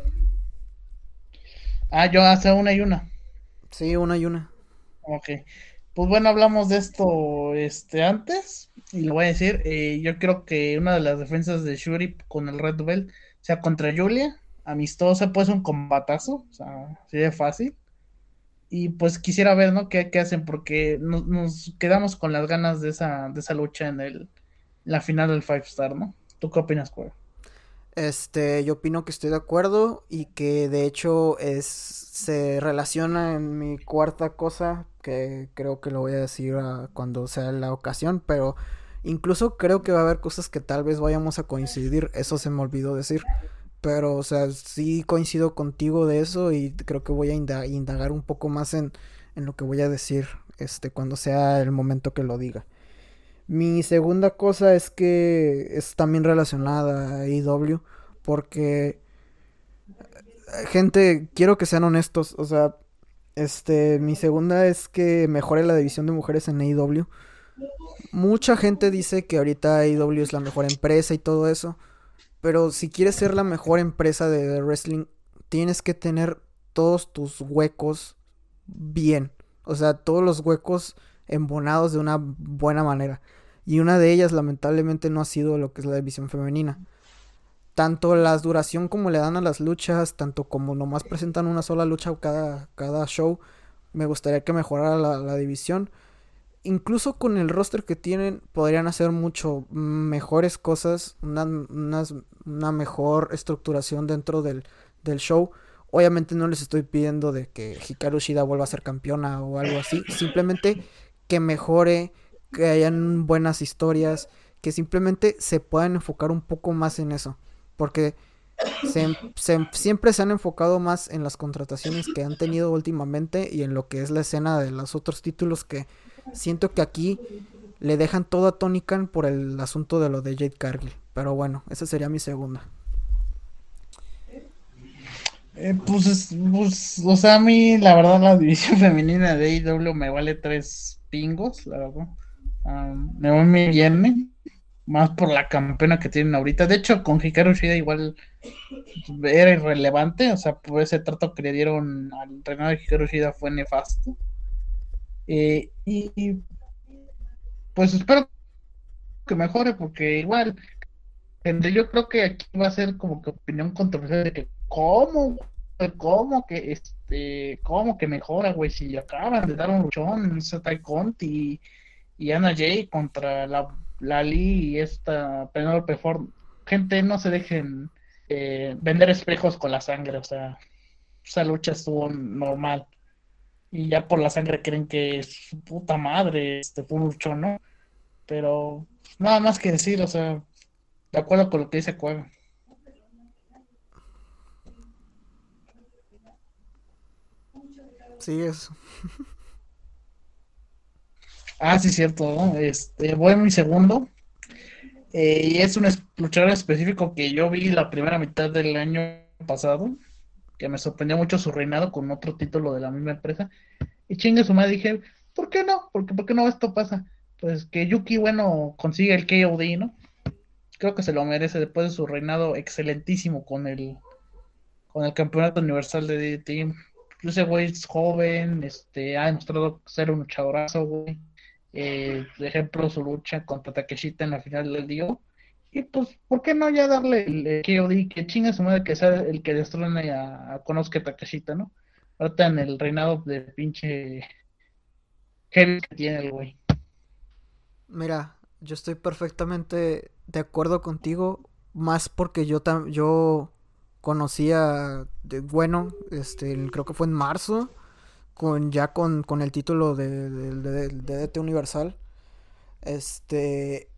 Ah, yo hace una y una. Sí, una y una. Ok. Pues bueno, hablamos de esto este antes y lo voy a decir. Eh, yo creo que una de las defensas de Shuri con el Red Bell sea contra Julia, amistosa, pues un combatazo, o sea, sería fácil. Y pues quisiera ver, ¿no? ¿Qué, hacen? Porque nos, quedamos con las ganas de esa, de esa lucha en el, la final del Five Star, ¿no? ¿Tú qué opinas, Cueva? Este, yo opino que estoy de acuerdo y que de hecho es se relaciona en mi cuarta cosa que creo que lo voy a decir cuando sea la ocasión, pero incluso creo que va a haber cosas que tal vez vayamos a coincidir, eso se me olvidó decir, pero o sea, sí coincido contigo de eso y creo que voy a indagar un poco más en, en lo que voy a decir este cuando sea el momento que lo diga. Mi segunda cosa es que es también relacionada a IW porque eh, gente, quiero que sean honestos, o sea, este, mi segunda es que mejore la división de mujeres en AEW. Mucha gente dice que ahorita AEW es la mejor empresa y todo eso. Pero si quieres ser la mejor empresa de wrestling, tienes que tener todos tus huecos bien. O sea, todos los huecos embonados de una buena manera. Y una de ellas, lamentablemente, no ha sido lo que es la división femenina tanto la duración como le dan a las luchas, tanto como nomás presentan una sola lucha cada, cada show, me gustaría que mejorara la, división. Incluso con el roster que tienen, podrían hacer mucho mejores cosas, una, una, mejor estructuración dentro del, del, show. Obviamente no les estoy pidiendo de que Hikaru Shida vuelva a ser campeona o algo así, simplemente que mejore, que hayan buenas historias, que simplemente se puedan enfocar un poco más en eso. Porque siempre se han enfocado más en las contrataciones que han tenido últimamente y en lo que es la escena de los otros títulos que siento que aquí le dejan todo a Tony por el asunto de lo de Jade Cargill. Pero bueno, esa sería mi segunda. Eh, pues, pues, o sea, a mí la verdad la división femenina de AEW me vale tres pingos, la verdad. Me va muy bien, más por la campeona que tienen ahorita. De hecho, con Hikaru Shida igual era irrelevante, o sea, por ese trato que le dieron al reinado de Hikaru Shida fue nefasto. Eh, y pues espero que mejore, porque igual, yo creo que aquí va a ser como que opinión controversial de que, ¿cómo? ¿Cómo que este, cómo que mejora, güey? Si acaban de dar un luchón, Tai Conti y, Ana Jay contra la, la Lee y esta Penelope Ford. Gente, no se dejen eh, vender espejos con la sangre, o sea, esa lucha estuvo normal. Y ya por la sangre creen que su puta madre, este fue un luchón, ¿no? Pero nada más que decir, o sea, de acuerdo con lo que dice Cueva. Sí, es. ah, sí, cierto. Este, voy a mi segundo. Eh, y es un luchador específico que yo vi la primera mitad del año pasado, que me sorprendió mucho su reinado con otro título de la misma empresa. Y chingue su madre, dije, ¿por qué no? ¿Por qué, ¿Por qué no esto pasa? Pues que Yuki, bueno, consigue el KOD, ¿no? Creo que se lo merece después de su reinado excelentísimo con el, con el campeonato universal de DDT ese güey es joven, este, ha demostrado ser un luchadorazo, güey. Eh, ejemplo, su lucha contra Takeshita en la final del día. Y pues, ¿por qué no ya darle el, KOD? Que chinga su madre que sea el que destrone a, a Konosuke Takeshita, ¿no? Ahorita en el reinado de pinche heavy que tiene el güey. Mira, yo estoy perfectamente de acuerdo contigo, más porque yo, yo conocía bueno, este, creo que fue en marzo, con ya con, con el título de, de, DT Universal. Este,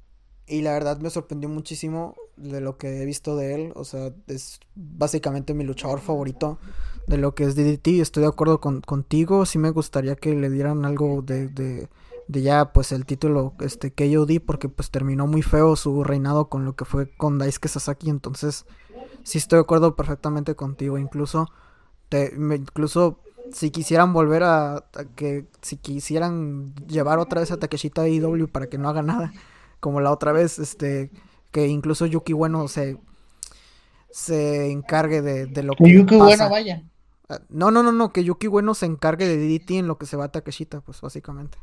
y la verdad me sorprendió muchísimo de lo que he visto de él. O sea, es básicamente mi luchador favorito de lo que es DDT. Estoy de acuerdo con, contigo. Sí me gustaría que le dieran algo de, de, de ya, pues el título este KOD, porque pues terminó muy feo su reinado con lo que fue con Daisuke Sasaki. Entonces, sí estoy de acuerdo perfectamente contigo. Incluso, te, incluso si quisieran volver a, que, si quisieran llevar otra vez a Takeshita a IW para que no haga nada, como la otra vez, este, que incluso Yuki Bueno se, se encargue de, de lo que Yuki Bueno vaya. Ah, no, no, no, no, que Yuki Bueno se encargue de DDT en lo que se va a Takeshita, pues básicamente.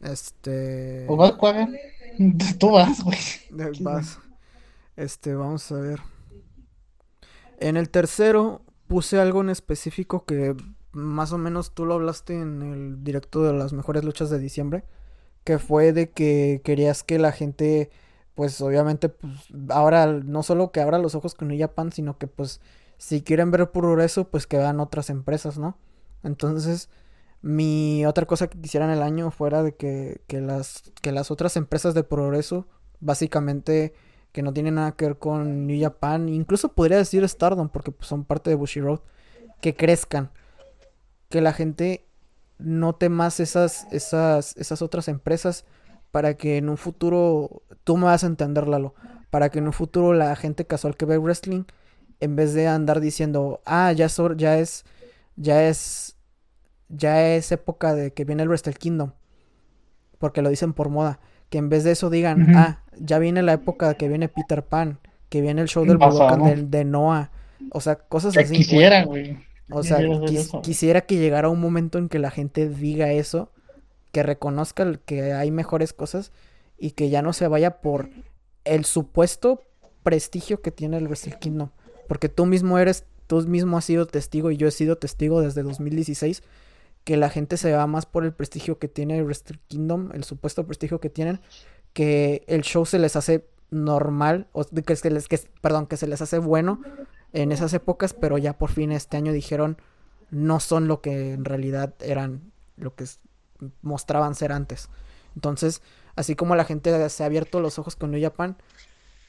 Este. ¿O vas, Tú vas, güey. Vas. Este, vamos a ver. En el tercero puse algo en específico que más o menos tú lo hablaste en el directo de las mejores luchas de diciembre. Que fue de que querías que la gente, pues obviamente, pues ahora no solo que abra los ojos con New Japan, sino que pues si quieren ver progreso, pues que vean otras empresas, ¿no? Entonces, mi otra cosa que quisiera en el año fuera de que, que, las, que las otras empresas de progreso, básicamente que no tienen nada que ver con New Japan, incluso podría decir Stardom, porque pues, son parte de Bushi Road, que crezcan. Que la gente note más esas, esas, esas otras empresas para que en un futuro, tú me vas a entender, Lalo, para que en un futuro la gente casual que ve wrestling, en vez de andar diciendo, ah, ya, ya es, ya es ya es época de que viene el Wrestle Kingdom. Porque lo dicen por moda. Que en vez de eso digan, ah, ya viene la época que viene Peter Pan, que viene el show del Budokan de, Noah. O sea, cosas así. Quisiera, güey. O sea, quisiera que llegara un momento en que la gente diga eso, que reconozca que hay mejores cosas y que ya no se vaya por el supuesto prestigio que tiene el Wrestle Kingdom. Porque tú mismo eres, tú mismo has sido testigo y yo he sido testigo desde 2016 que la gente se va más por el prestigio que tiene Wrestle Kingdom, el supuesto prestigio que tienen, que el show se les hace normal, o que, se les, que, perdón, que se les hace bueno en esas épocas, pero ya por fin este año dijeron no son lo que en realidad eran, lo que mostraban ser antes. Entonces, así como la gente se ha abierto los ojos con New Japan,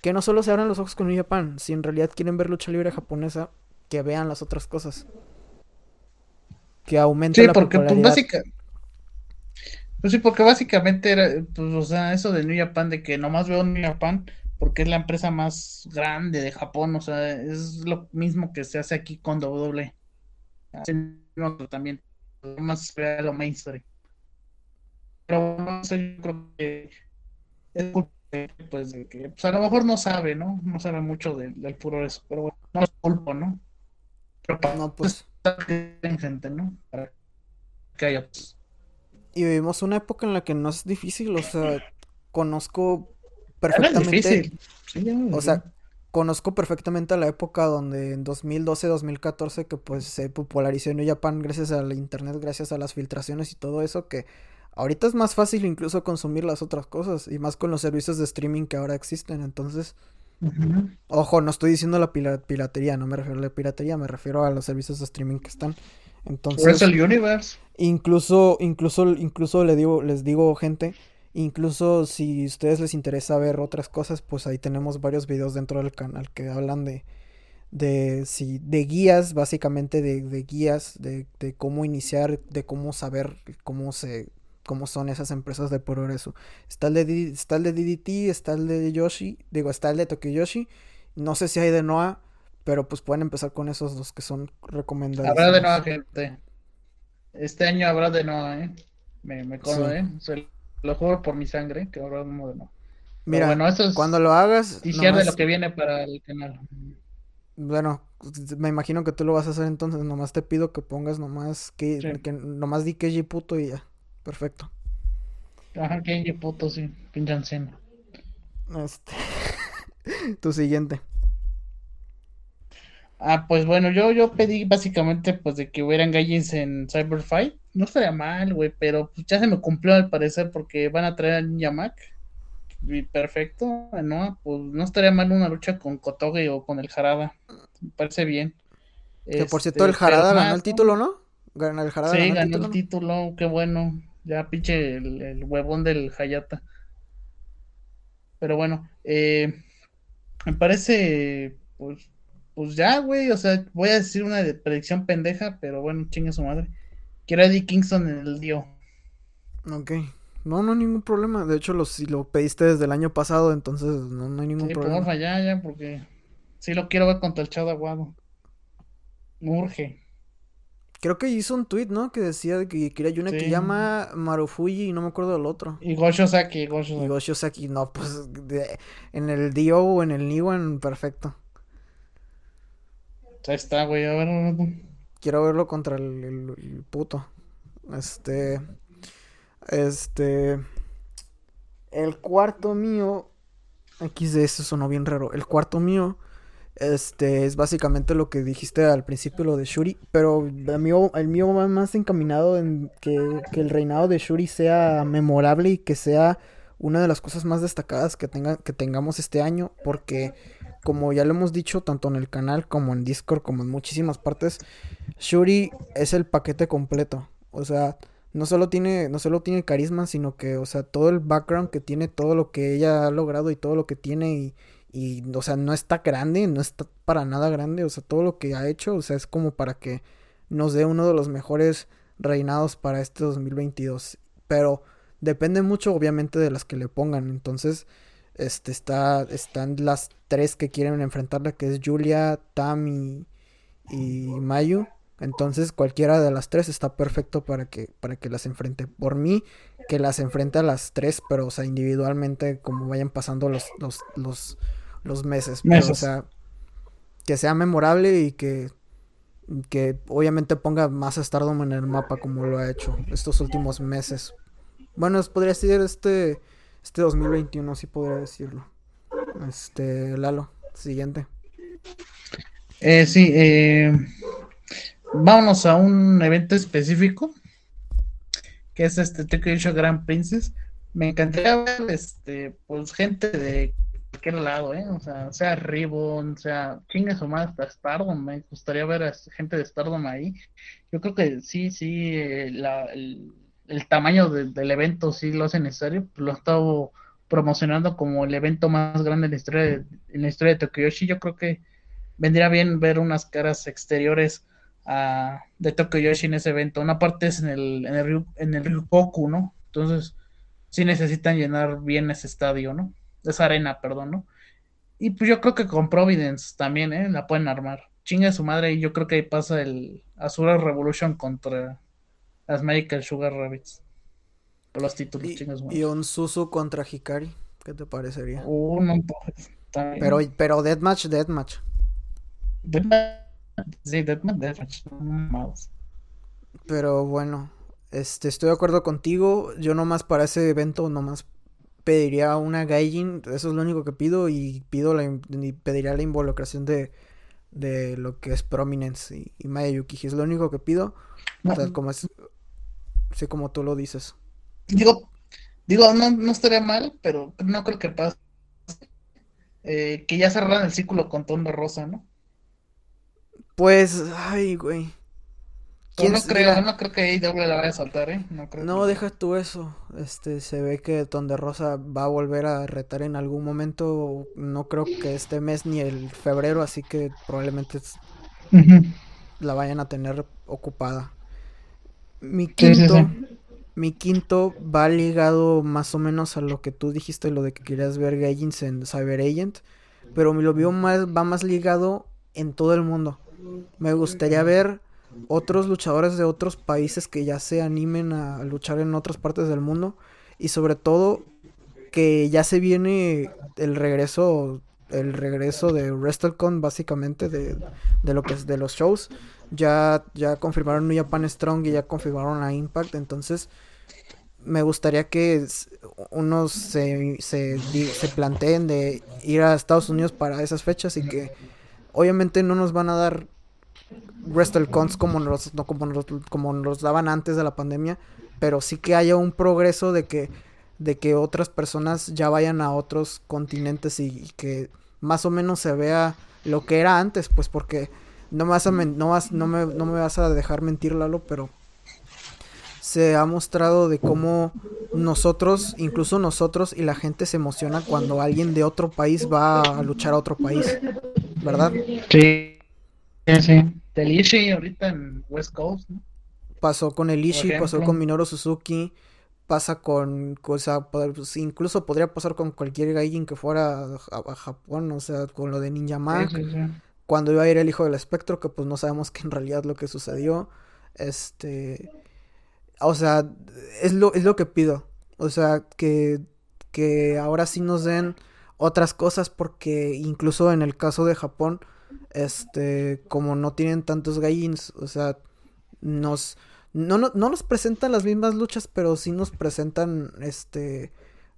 que no solo se abran los ojos con New Japan, si en realidad quieren ver lucha libre japonesa, que vean las otras cosas. Que aumente sí, la porque, pues, básica... pues sí, porque básicamente era, pues, o sea, eso de New Japan, de que nomás veo New Japan porque es la empresa más grande de Japón, o sea, es lo mismo que se hace aquí con WWE. También, más lo mainstream. Pero no sé, yo creo que es culpa pues de que pues a lo mejor no sabe, ¿no? No sabe mucho del, del puro eso, pero bueno, no es culpa, ¿no? Pero para No, pues. En gente, ¿no? Para que haya pues, Y vivimos una época en la que no es difícil, o sea, conozco perfectamente. Sí, O sea, conozco perfectamente la época donde en 2012-2014 que pues se popularizó New Japan gracias al internet, gracias a las filtraciones y todo eso que ahorita es más fácil incluso consumir las otras cosas y más con los servicios de streaming que ahora existen. Entonces, Ojo, no estoy diciendo la pila- piratería, no me refiero a la piratería, me refiero a los servicios de streaming que están. Entonces, Wrestle Universe. Incluso, incluso, incluso le digo, les digo, gente, incluso si a ustedes les interesa ver otras cosas, pues ahí tenemos varios videos dentro del canal que hablan de, de, si, de guías, básicamente de, de guías, de, de cómo iniciar, de cómo saber cómo se, cómo son esas empresas de progreso. Está el de, está el de DDT, está el de Yoshi, digo, está el de Tokiyoshi, no sé si hay de Noah, pero pues pueden empezar con esos dos que son recomendadísimos. Habrá de nueva gente. Este año habrá de nueva, ¿eh? Me, me Sí. cono, ¿eh? Se lo juro por mi sangre que habrá uno de. Pero Mira, bueno, eso es cuando lo hagas, de nomás- lo que viene para el canal. Bueno, me imagino que tú lo vas a hacer entonces, nomás te pido que pongas nomás que, Sí. que nomás di que puto y ya. Perfecto. Ajá, Kenji puto, sí, pinche. Este tu siguiente. Ah, pues bueno, yo, yo pedí básicamente pues de que hubieran galles en Cyberfight. No estaría mal, güey, pero pues ya se me cumplió al parecer porque van a traer a Ninja Mac. Y perfecto, ¿no? Pues no estaría mal una lucha con Kotoge o con el Jarada. Me parece bien. Que por Este, cierto el pero Jarada ganó el título, ¿no? Ganó el Jarada Sí, ganó el título. el título, qué bueno. Ya pinche el, el huevón del Hayata. Pero bueno, eh, me parece, pues, pues ya, güey. O sea, voy a decir una predicción pendeja, pero bueno, chingue su madre. Quiero a Eddie Kingston en el Dio. Ok. No, no hay ningún problema. De hecho, lo, si lo pediste desde el año pasado, entonces no, no hay ningún Sí, problema. porfa, ya, ya, porque sí lo quiero ver contra el Chado Aguado. Me urge. Creo que hizo un tweet, ¿no? Que decía de que quería Yuna Sí. Kiyama, Marufuji y no me acuerdo del otro. Y Gosho Saki, Gosho Y Saki. Goshi Osaki, no, pues de- en el Dio o en el Niwan, perfecto. Ahí está, güey. A ver, a ver. Quiero verlo contra el, el- el puto. Este. Este. El cuarto mío. XD, eso sonó bien raro. El cuarto mío. Este es básicamente lo que dijiste al principio, lo de Shuri. Pero el mío, el mío va más encaminado en que, que el reinado de Shuri sea memorable y que sea una de las cosas más destacadas que, tenga, que tengamos este año. Porque, como ya lo hemos dicho, tanto en el canal como en Discord, como en muchísimas partes, Shuri es el paquete completo. O sea, no solo tiene, no solo tiene carisma, sino que, o sea, todo el background que tiene, todo lo que ella ha logrado y todo lo que tiene y, y, o sea, no está grande, no está para nada grande, o sea, todo lo que ha hecho, o sea, es como para que nos dé uno de los mejores reinados para este 2022. Pero depende mucho, obviamente, de las que le pongan. Entonces, este está, están las tres que quieren enfrentarla, que es Julia, Tam y, y Mayu. Entonces cualquiera de las tres está perfecto para que, para que las enfrente. Por mí, que las enfrente a las tres, pero o sea, individualmente, como vayan pasando los, los, los, los meses. Pero, o sea, que sea memorable y que, que obviamente ponga más a Stardom en el mapa como lo ha hecho estos últimos meses. Bueno, podría ser este, este 2021, sí podría decirlo. Este, Lalo, siguiente. Eh, sí, eh, vámonos a un evento específico, que es este Tokyo Grand Princess. Me encantaría ver, este, pues, gente de cualquier lado, ¿eh? O sea, sea Ribbon, sea chingue su madre hasta Stardom, me gustaría ver a gente de Stardom ahí. Yo creo que sí, sí, eh, la, el- tamaño del evento sí lo hace necesario, pues lo ha estado promocionando como el evento más grande en la historia de, en la historia de Tokiyoshi. Yo creo que vendría bien ver unas caras exteriores uh, de Tokiyoshi en ese evento. Una parte es en el, en el, en el Ryukoku, ¿no? Entonces, sí necesitan llenar bien ese estadio, ¿no? Esa arena, perdón, ¿no? Y pues yo creo que con Providence también, ¿eh? La pueden armar. Chinga su madre y yo creo que ahí pasa el Azura Revolution contra las Magical Sugar Rabbits. Por los títulos, y, Y un Susu contra Hikari, ¿qué te parecería? Uh, no, pero, pero Deathmatch, Deathmatch. Deathmatch. Sí, Deathmatch, Deathmatch. Pero bueno, este, estoy de acuerdo contigo. Yo nomás para ese evento nomás pediría una Gaijin. Eso es lo único que pido. Y pido la, y pediría la involucración de, de lo que es Prominence y, y Maya Yuki. Es lo único que pido. Tal como es. Sí, como tú lo dices. Digo, digo, no, no estaría mal, pero no creo que pase. Eh, que ya cerraran el círculo con Tondo Rosa, ¿no? Pues, ay, güey. No creo, no creo que AEW la vaya a saltar, ¿eh? No, creo no deja tú eso. Este, se ve que Tonde Rosa va a volver a retar en algún momento. No creo que este mes ni el febrero, así que probablemente la vayan a tener ocupada. Mi quinto, mi quinto va ligado más o menos a lo que tú dijiste, lo de que querías ver Gaijins en Cyber Agent, pero me lo vio más, va más ligado en todo el mundo. Me gustaría ver otros luchadores de otros países que ya se animen a luchar en otras partes del mundo y sobre todo que ya se viene el regreso el regreso de WrestleCon básicamente de, de lo que es de los shows. Ya ya confirmaron New Japan Strong y ya confirmaron a Impact entonces me gustaría que unos se, se, se planteen de ir a Estados Unidos para esas fechas y que obviamente no nos van a dar WrestleCons como nos, no, como, nos, como daban antes de la pandemia, pero sí que haya un progreso de que, de que otras personas ya vayan a otros continentes y, que más o menos se vea lo que era antes, pues porque no me vas a no, me, no me vas a dejar mentir Lalo, pero se ha mostrado de cómo nosotros, incluso nosotros y la gente se emociona cuando alguien de otro país va a luchar a otro país, ¿verdad? Sí, sí. El Ishii ahorita en West Coast, ¿no? Pasó con el Ishii, pasó con Minoru Suzuki, pasa con, o sea, pues, incluso podría pasar con cualquier gaijin que fuera a, Japón, o sea, con lo de Ninja Mac, cuando iba a ir el hijo del espectro, que pues no sabemos que en realidad lo que sucedió, este, o sea, es lo, es lo que pido, o sea, que, que ahora sí nos den otras cosas, porque incluso en el caso de Japón, este, como no tienen tantos gallins, o sea, nos, no, no, no nos presentan las mismas luchas, pero sí nos presentan, este,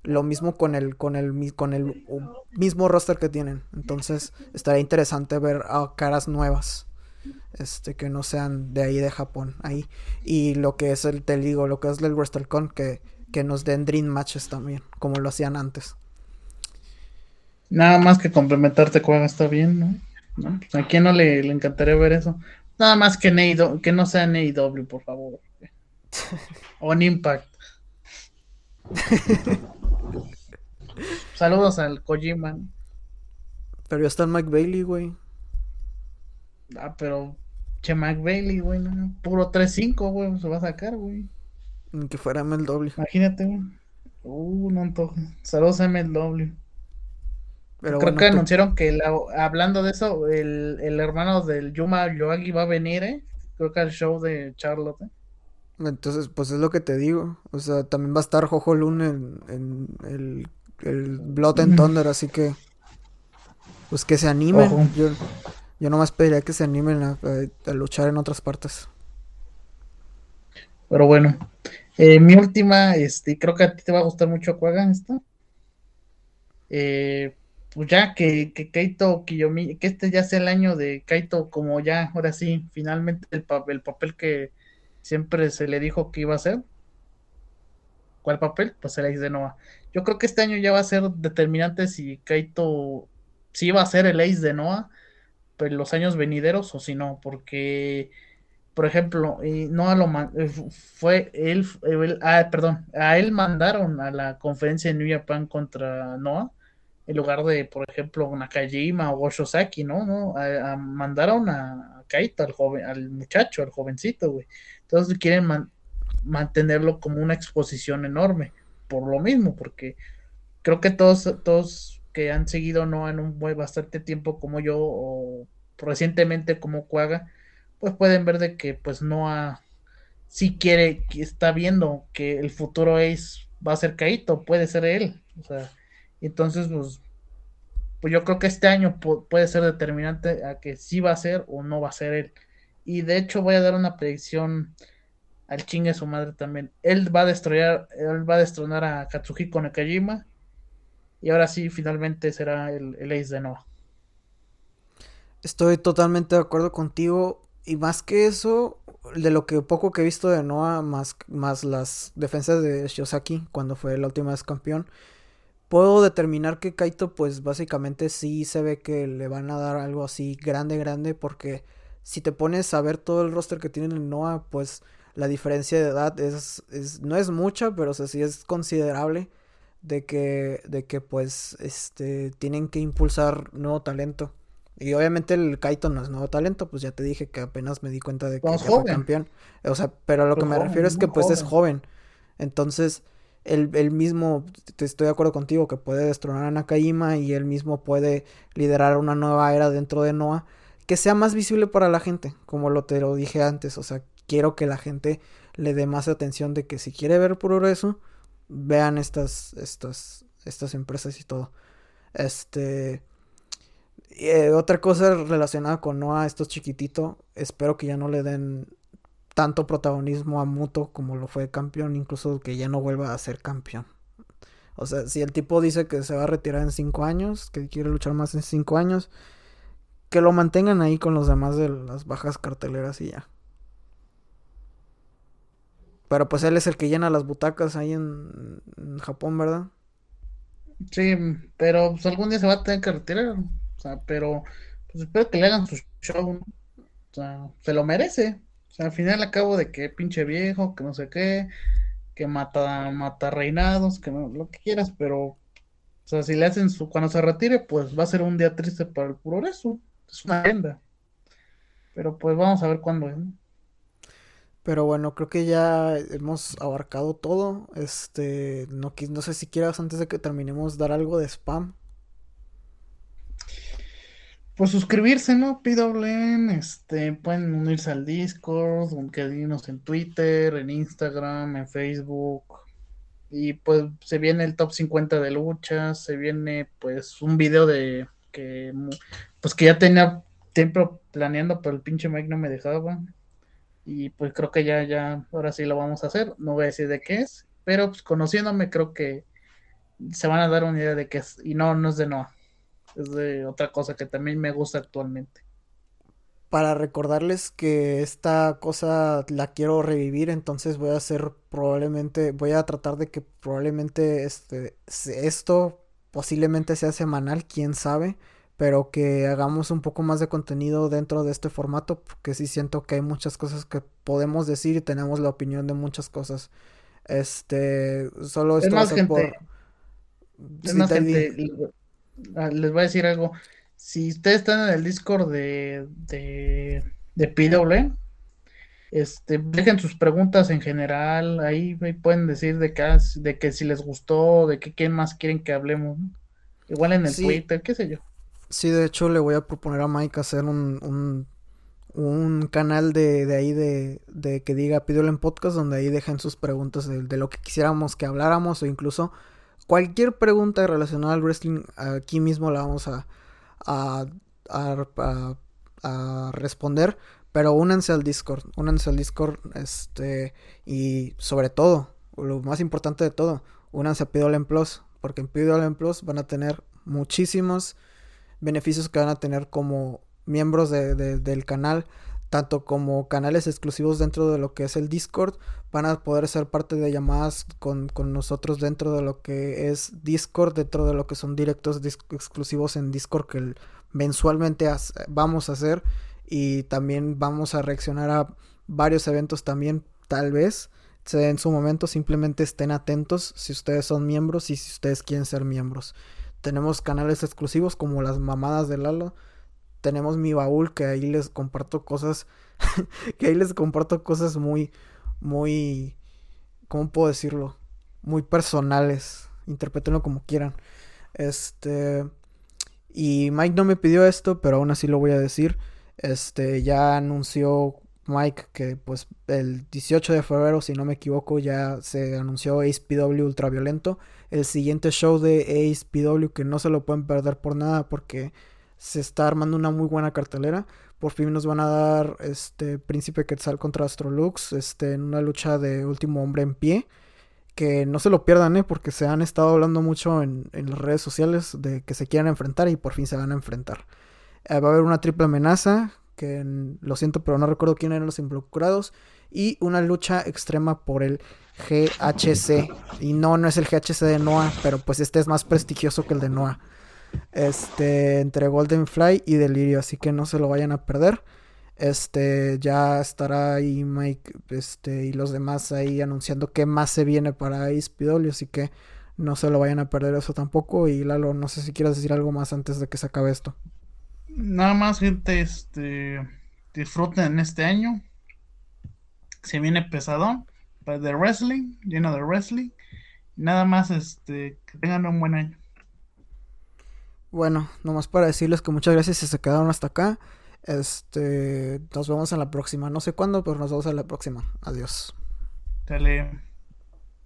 lo mismo con el, con el, con el mismo roster que tienen. Entonces, estaría interesante ver a caras nuevas. Este, que no sean de ahí de Japón, ahí. Y lo que es el, te digo, lo que es el WrestleCon, que, que nos den Dream Matches también, como lo hacían antes. Nada más que complementarte con está bien, ¿no? ¿A quién no le, encantaría ver eso? Nada más que, que no sea en AEW, por favor. o en Impact. Saludos al Kojima. Pero ya está en Mike Bailey, güey. Ah, pero. Che, Mike Bailey, güey. puro 3-5, güey. Se va a sacar, güey. Que fuera MLW. Imagínate, güey. Uh, no antojo. Saludos a MLW. Creo que anunciaron que hablando de eso, el, hermano del Yuma Yoagi va a venir, ¿eh? Creo que al show de Charlotte. ¿eh? Entonces, pues es lo que te digo. O sea, también va a estar Jojo Lune en, el, el, Blood and Thunder, así que. Pues que se animen. Yo, yo nomás pediría que se animen a, luchar en otras partes. Pero bueno, eh, mi última, este, creo que a ti te va a gustar mucho Cuaga esta. Eh, pues ya que, que Kaito Kiyomi, que este ya sea el año de Kaito como ya, ahora sí, finalmente el, el papel que siempre se le dijo que iba a ser. ¿Cuál papel? Pues el Ace de Noah. Yo creo que este año ya va a ser determinante si Kaito, si va a ser el Ace de Noah, pero los años venideros o si no, porque por ejemplo, y no lo eh, fue él, ah, perdón, a él mandaron a la conferencia de New Japan contra Noah en lugar de, por ejemplo, Nakajima o Oshosaki, ¿no? ¿no? mandaron a, Kaito, al joven, al muchacho, al jovencito, güey. Entonces quieren mantenerlo como una exposición enorme, por lo mismo, porque creo que todos, todos que han seguido no en un buen bastante tiempo como yo o recientemente como Cuaga, pues pueden ver de que pues no ha si quiere está viendo que el futuro Ace va a ser Kaito, puede ser él, o sea, entonces pues pues yo creo que este año puede ser determinante a que sí va a ser o no va a ser él. Y de hecho voy a dar una predicción al chingue su madre también. Él va a destruir, él va a destronar a Katsuhiko Nakajima. Y ahora sí, finalmente será el, el ace de Noah. Estoy totalmente de acuerdo contigo. Y más que eso, de lo que poco que he visto de Noah, más, más las defensas de Shiosaki cuando fue la última vez campeón, puedo determinar que Kaito, pues básicamente sí se ve que le van a dar algo así grande, grande, porque si te pones a ver todo el roster que tienen en Noah, pues la diferencia de edad es, no es mucha, pero sí es considerable de que, de que pues este, tienen que impulsar nuevo talento. Y obviamente el Kaito no es nuevo talento, pues ya te dije que apenas me di cuenta de que ya fue campeón. O sea, pero a lo que me refiero es que pues es joven. Entonces, él, mismo, te estoy de acuerdo contigo, que puede destronar a Nakajima y él mismo puede liderar una nueva era dentro de Noah que sea más visible para la gente, como lo te lo dije antes, o sea, quiero que la gente le dé más atención de que si quiere ver progreso, vean estas, estas, estas empresas y todo. Este. Eh, otra cosa relacionada con Noah, esto es chiquitito. Espero que ya no le den tanto protagonismo a Muto como lo fue campeón, incluso que ya no vuelva a ser campeón. O sea, si el tipo dice que se va a retirar en 5 años, que quiere luchar más en 5 años, que lo mantengan ahí con los demás de las bajas carteleras y ya. Pero pues él es el que llena las butacas ahí en, Japón, ¿verdad? Sí, pero pues algún día se va a tener que retirar. O sea, pero pues espero que le hagan su show. O sea, se lo merece. O sea, al final acabo de que pinche viejo, que no sé qué, que mata, mata reinados, que no, lo que quieras, pero, o sea, si le hacen su, cuando se retire, pues va a ser un día triste para el progreso. Es una agenda. Pero pues vamos a ver cuándo es, pero bueno, creo que ya hemos abarcado todo. Este, no, no sé si quieras antes de que terminemos dar algo de spam. Pues suscribirse, ¿no? PWN, este, pueden unirse al Discord, dinos en Twitter, en Instagram, en Facebook. Y pues se viene el top 50 de luchas, se viene pues un video de que pues que ya tenía tiempo planeando, pero el pinche Mike no me dejaba. Y pues creo que ya, ya, ahora sí lo vamos a hacer. No voy a decir de qué es, pero pues conociéndome creo que se van a dar una idea de qué es. Y no, no es de Noah. Es de otra cosa que también me gusta actualmente. Para recordarles que esta cosa la quiero revivir, entonces voy a hacer probablemente, voy a tratar de que probablemente este, esto posiblemente sea semanal, quién sabe pero que hagamos un poco más de contenido dentro de este formato, porque sí siento que hay muchas cosas que podemos decir y tenemos la opinión de muchas cosas. Este, solo esto es más, por... Ah, les voy a decir algo. Si ustedes están en el Discord de, de, de PW, este, dejen sus preguntas en general, ahí, pueden decir de que, de que si les gustó, de que quién más quieren que hablemos. Igual en el Twitter, qué sé yo. Sí, de hecho le voy a proponer a Mike hacer un, un, canal de, de ahí de, de, que diga Pídelo en podcast donde ahí dejen sus preguntas de, lo que quisiéramos que habláramos o incluso cualquier pregunta relacionada al wrestling aquí mismo la vamos a, responder. Pero únanse al Discord, únanse al Discord, este, y sobre todo, lo más importante de todo, únanse a Pidol Plus, porque en Pidol Plus van a tener muchísimos beneficios que van a tener como miembros de, del canal, tanto como canales exclusivos dentro de lo que es el Discord, van a poder ser parte de llamadas con, nosotros dentro de lo que es Discord, dentro de lo que son directos exclusivos en Discord que mensualmente vamos a hacer y también vamos a reaccionar a varios eventos también, tal vez en su momento, simplemente estén atentos si ustedes son miembros y si ustedes quieren ser miembros. Tenemos canales exclusivos como las mamadas de Lalo. Tenemos mi baúl que ahí les comparto cosas que ahí les comparto cosas muy muy ¿cómo puedo decirlo? Muy personales. Interpretenlo como quieran. Este y Mike no me pidió esto, pero aún así lo voy a decir. Este ya anunció Mike que pues el 18 de febrero, si no me equivoco, ya se anunció AcePW Ultraviolento. El siguiente show de AcePW que no se lo pueden perder por nada porque se está armando una muy buena cartelera. Por fin nos van a dar este Príncipe Quetzal contra Astrolux este, en una lucha de último hombre en pie. Que no se lo pierdan, ¿eh? porque se han estado hablando mucho en, las redes sociales de que se quieran enfrentar y por fin se van a enfrentar. Eh, va a haber una triple amenaza que lo siento, pero no recuerdo quién eran los involucrados, y una lucha extrema por el GHC. Y no, no es el GHC de Noah, pero pues este es más prestigioso que el de Noah. Este, entre Golden Fly y Delirio, así que no se lo vayan a perder. Este, ya estará ahí Mike este, y los demás ahí anunciando qué más se viene para Ace así que no se lo vayan a perder eso tampoco. Y Lalo, no sé si quieres decir algo más antes de que se acabe esto nada más, gente, este, disfruten este año. Se viene pesadón de wrestling, lleno de wrestling. Nada más, este, que tengan un buen año. Bueno, nomás para decirles que muchas gracias si se quedaron hasta acá. Este, nos vemos en la próxima. No sé cuándo, pero nos vemos en la próxima. Adiós. Dale.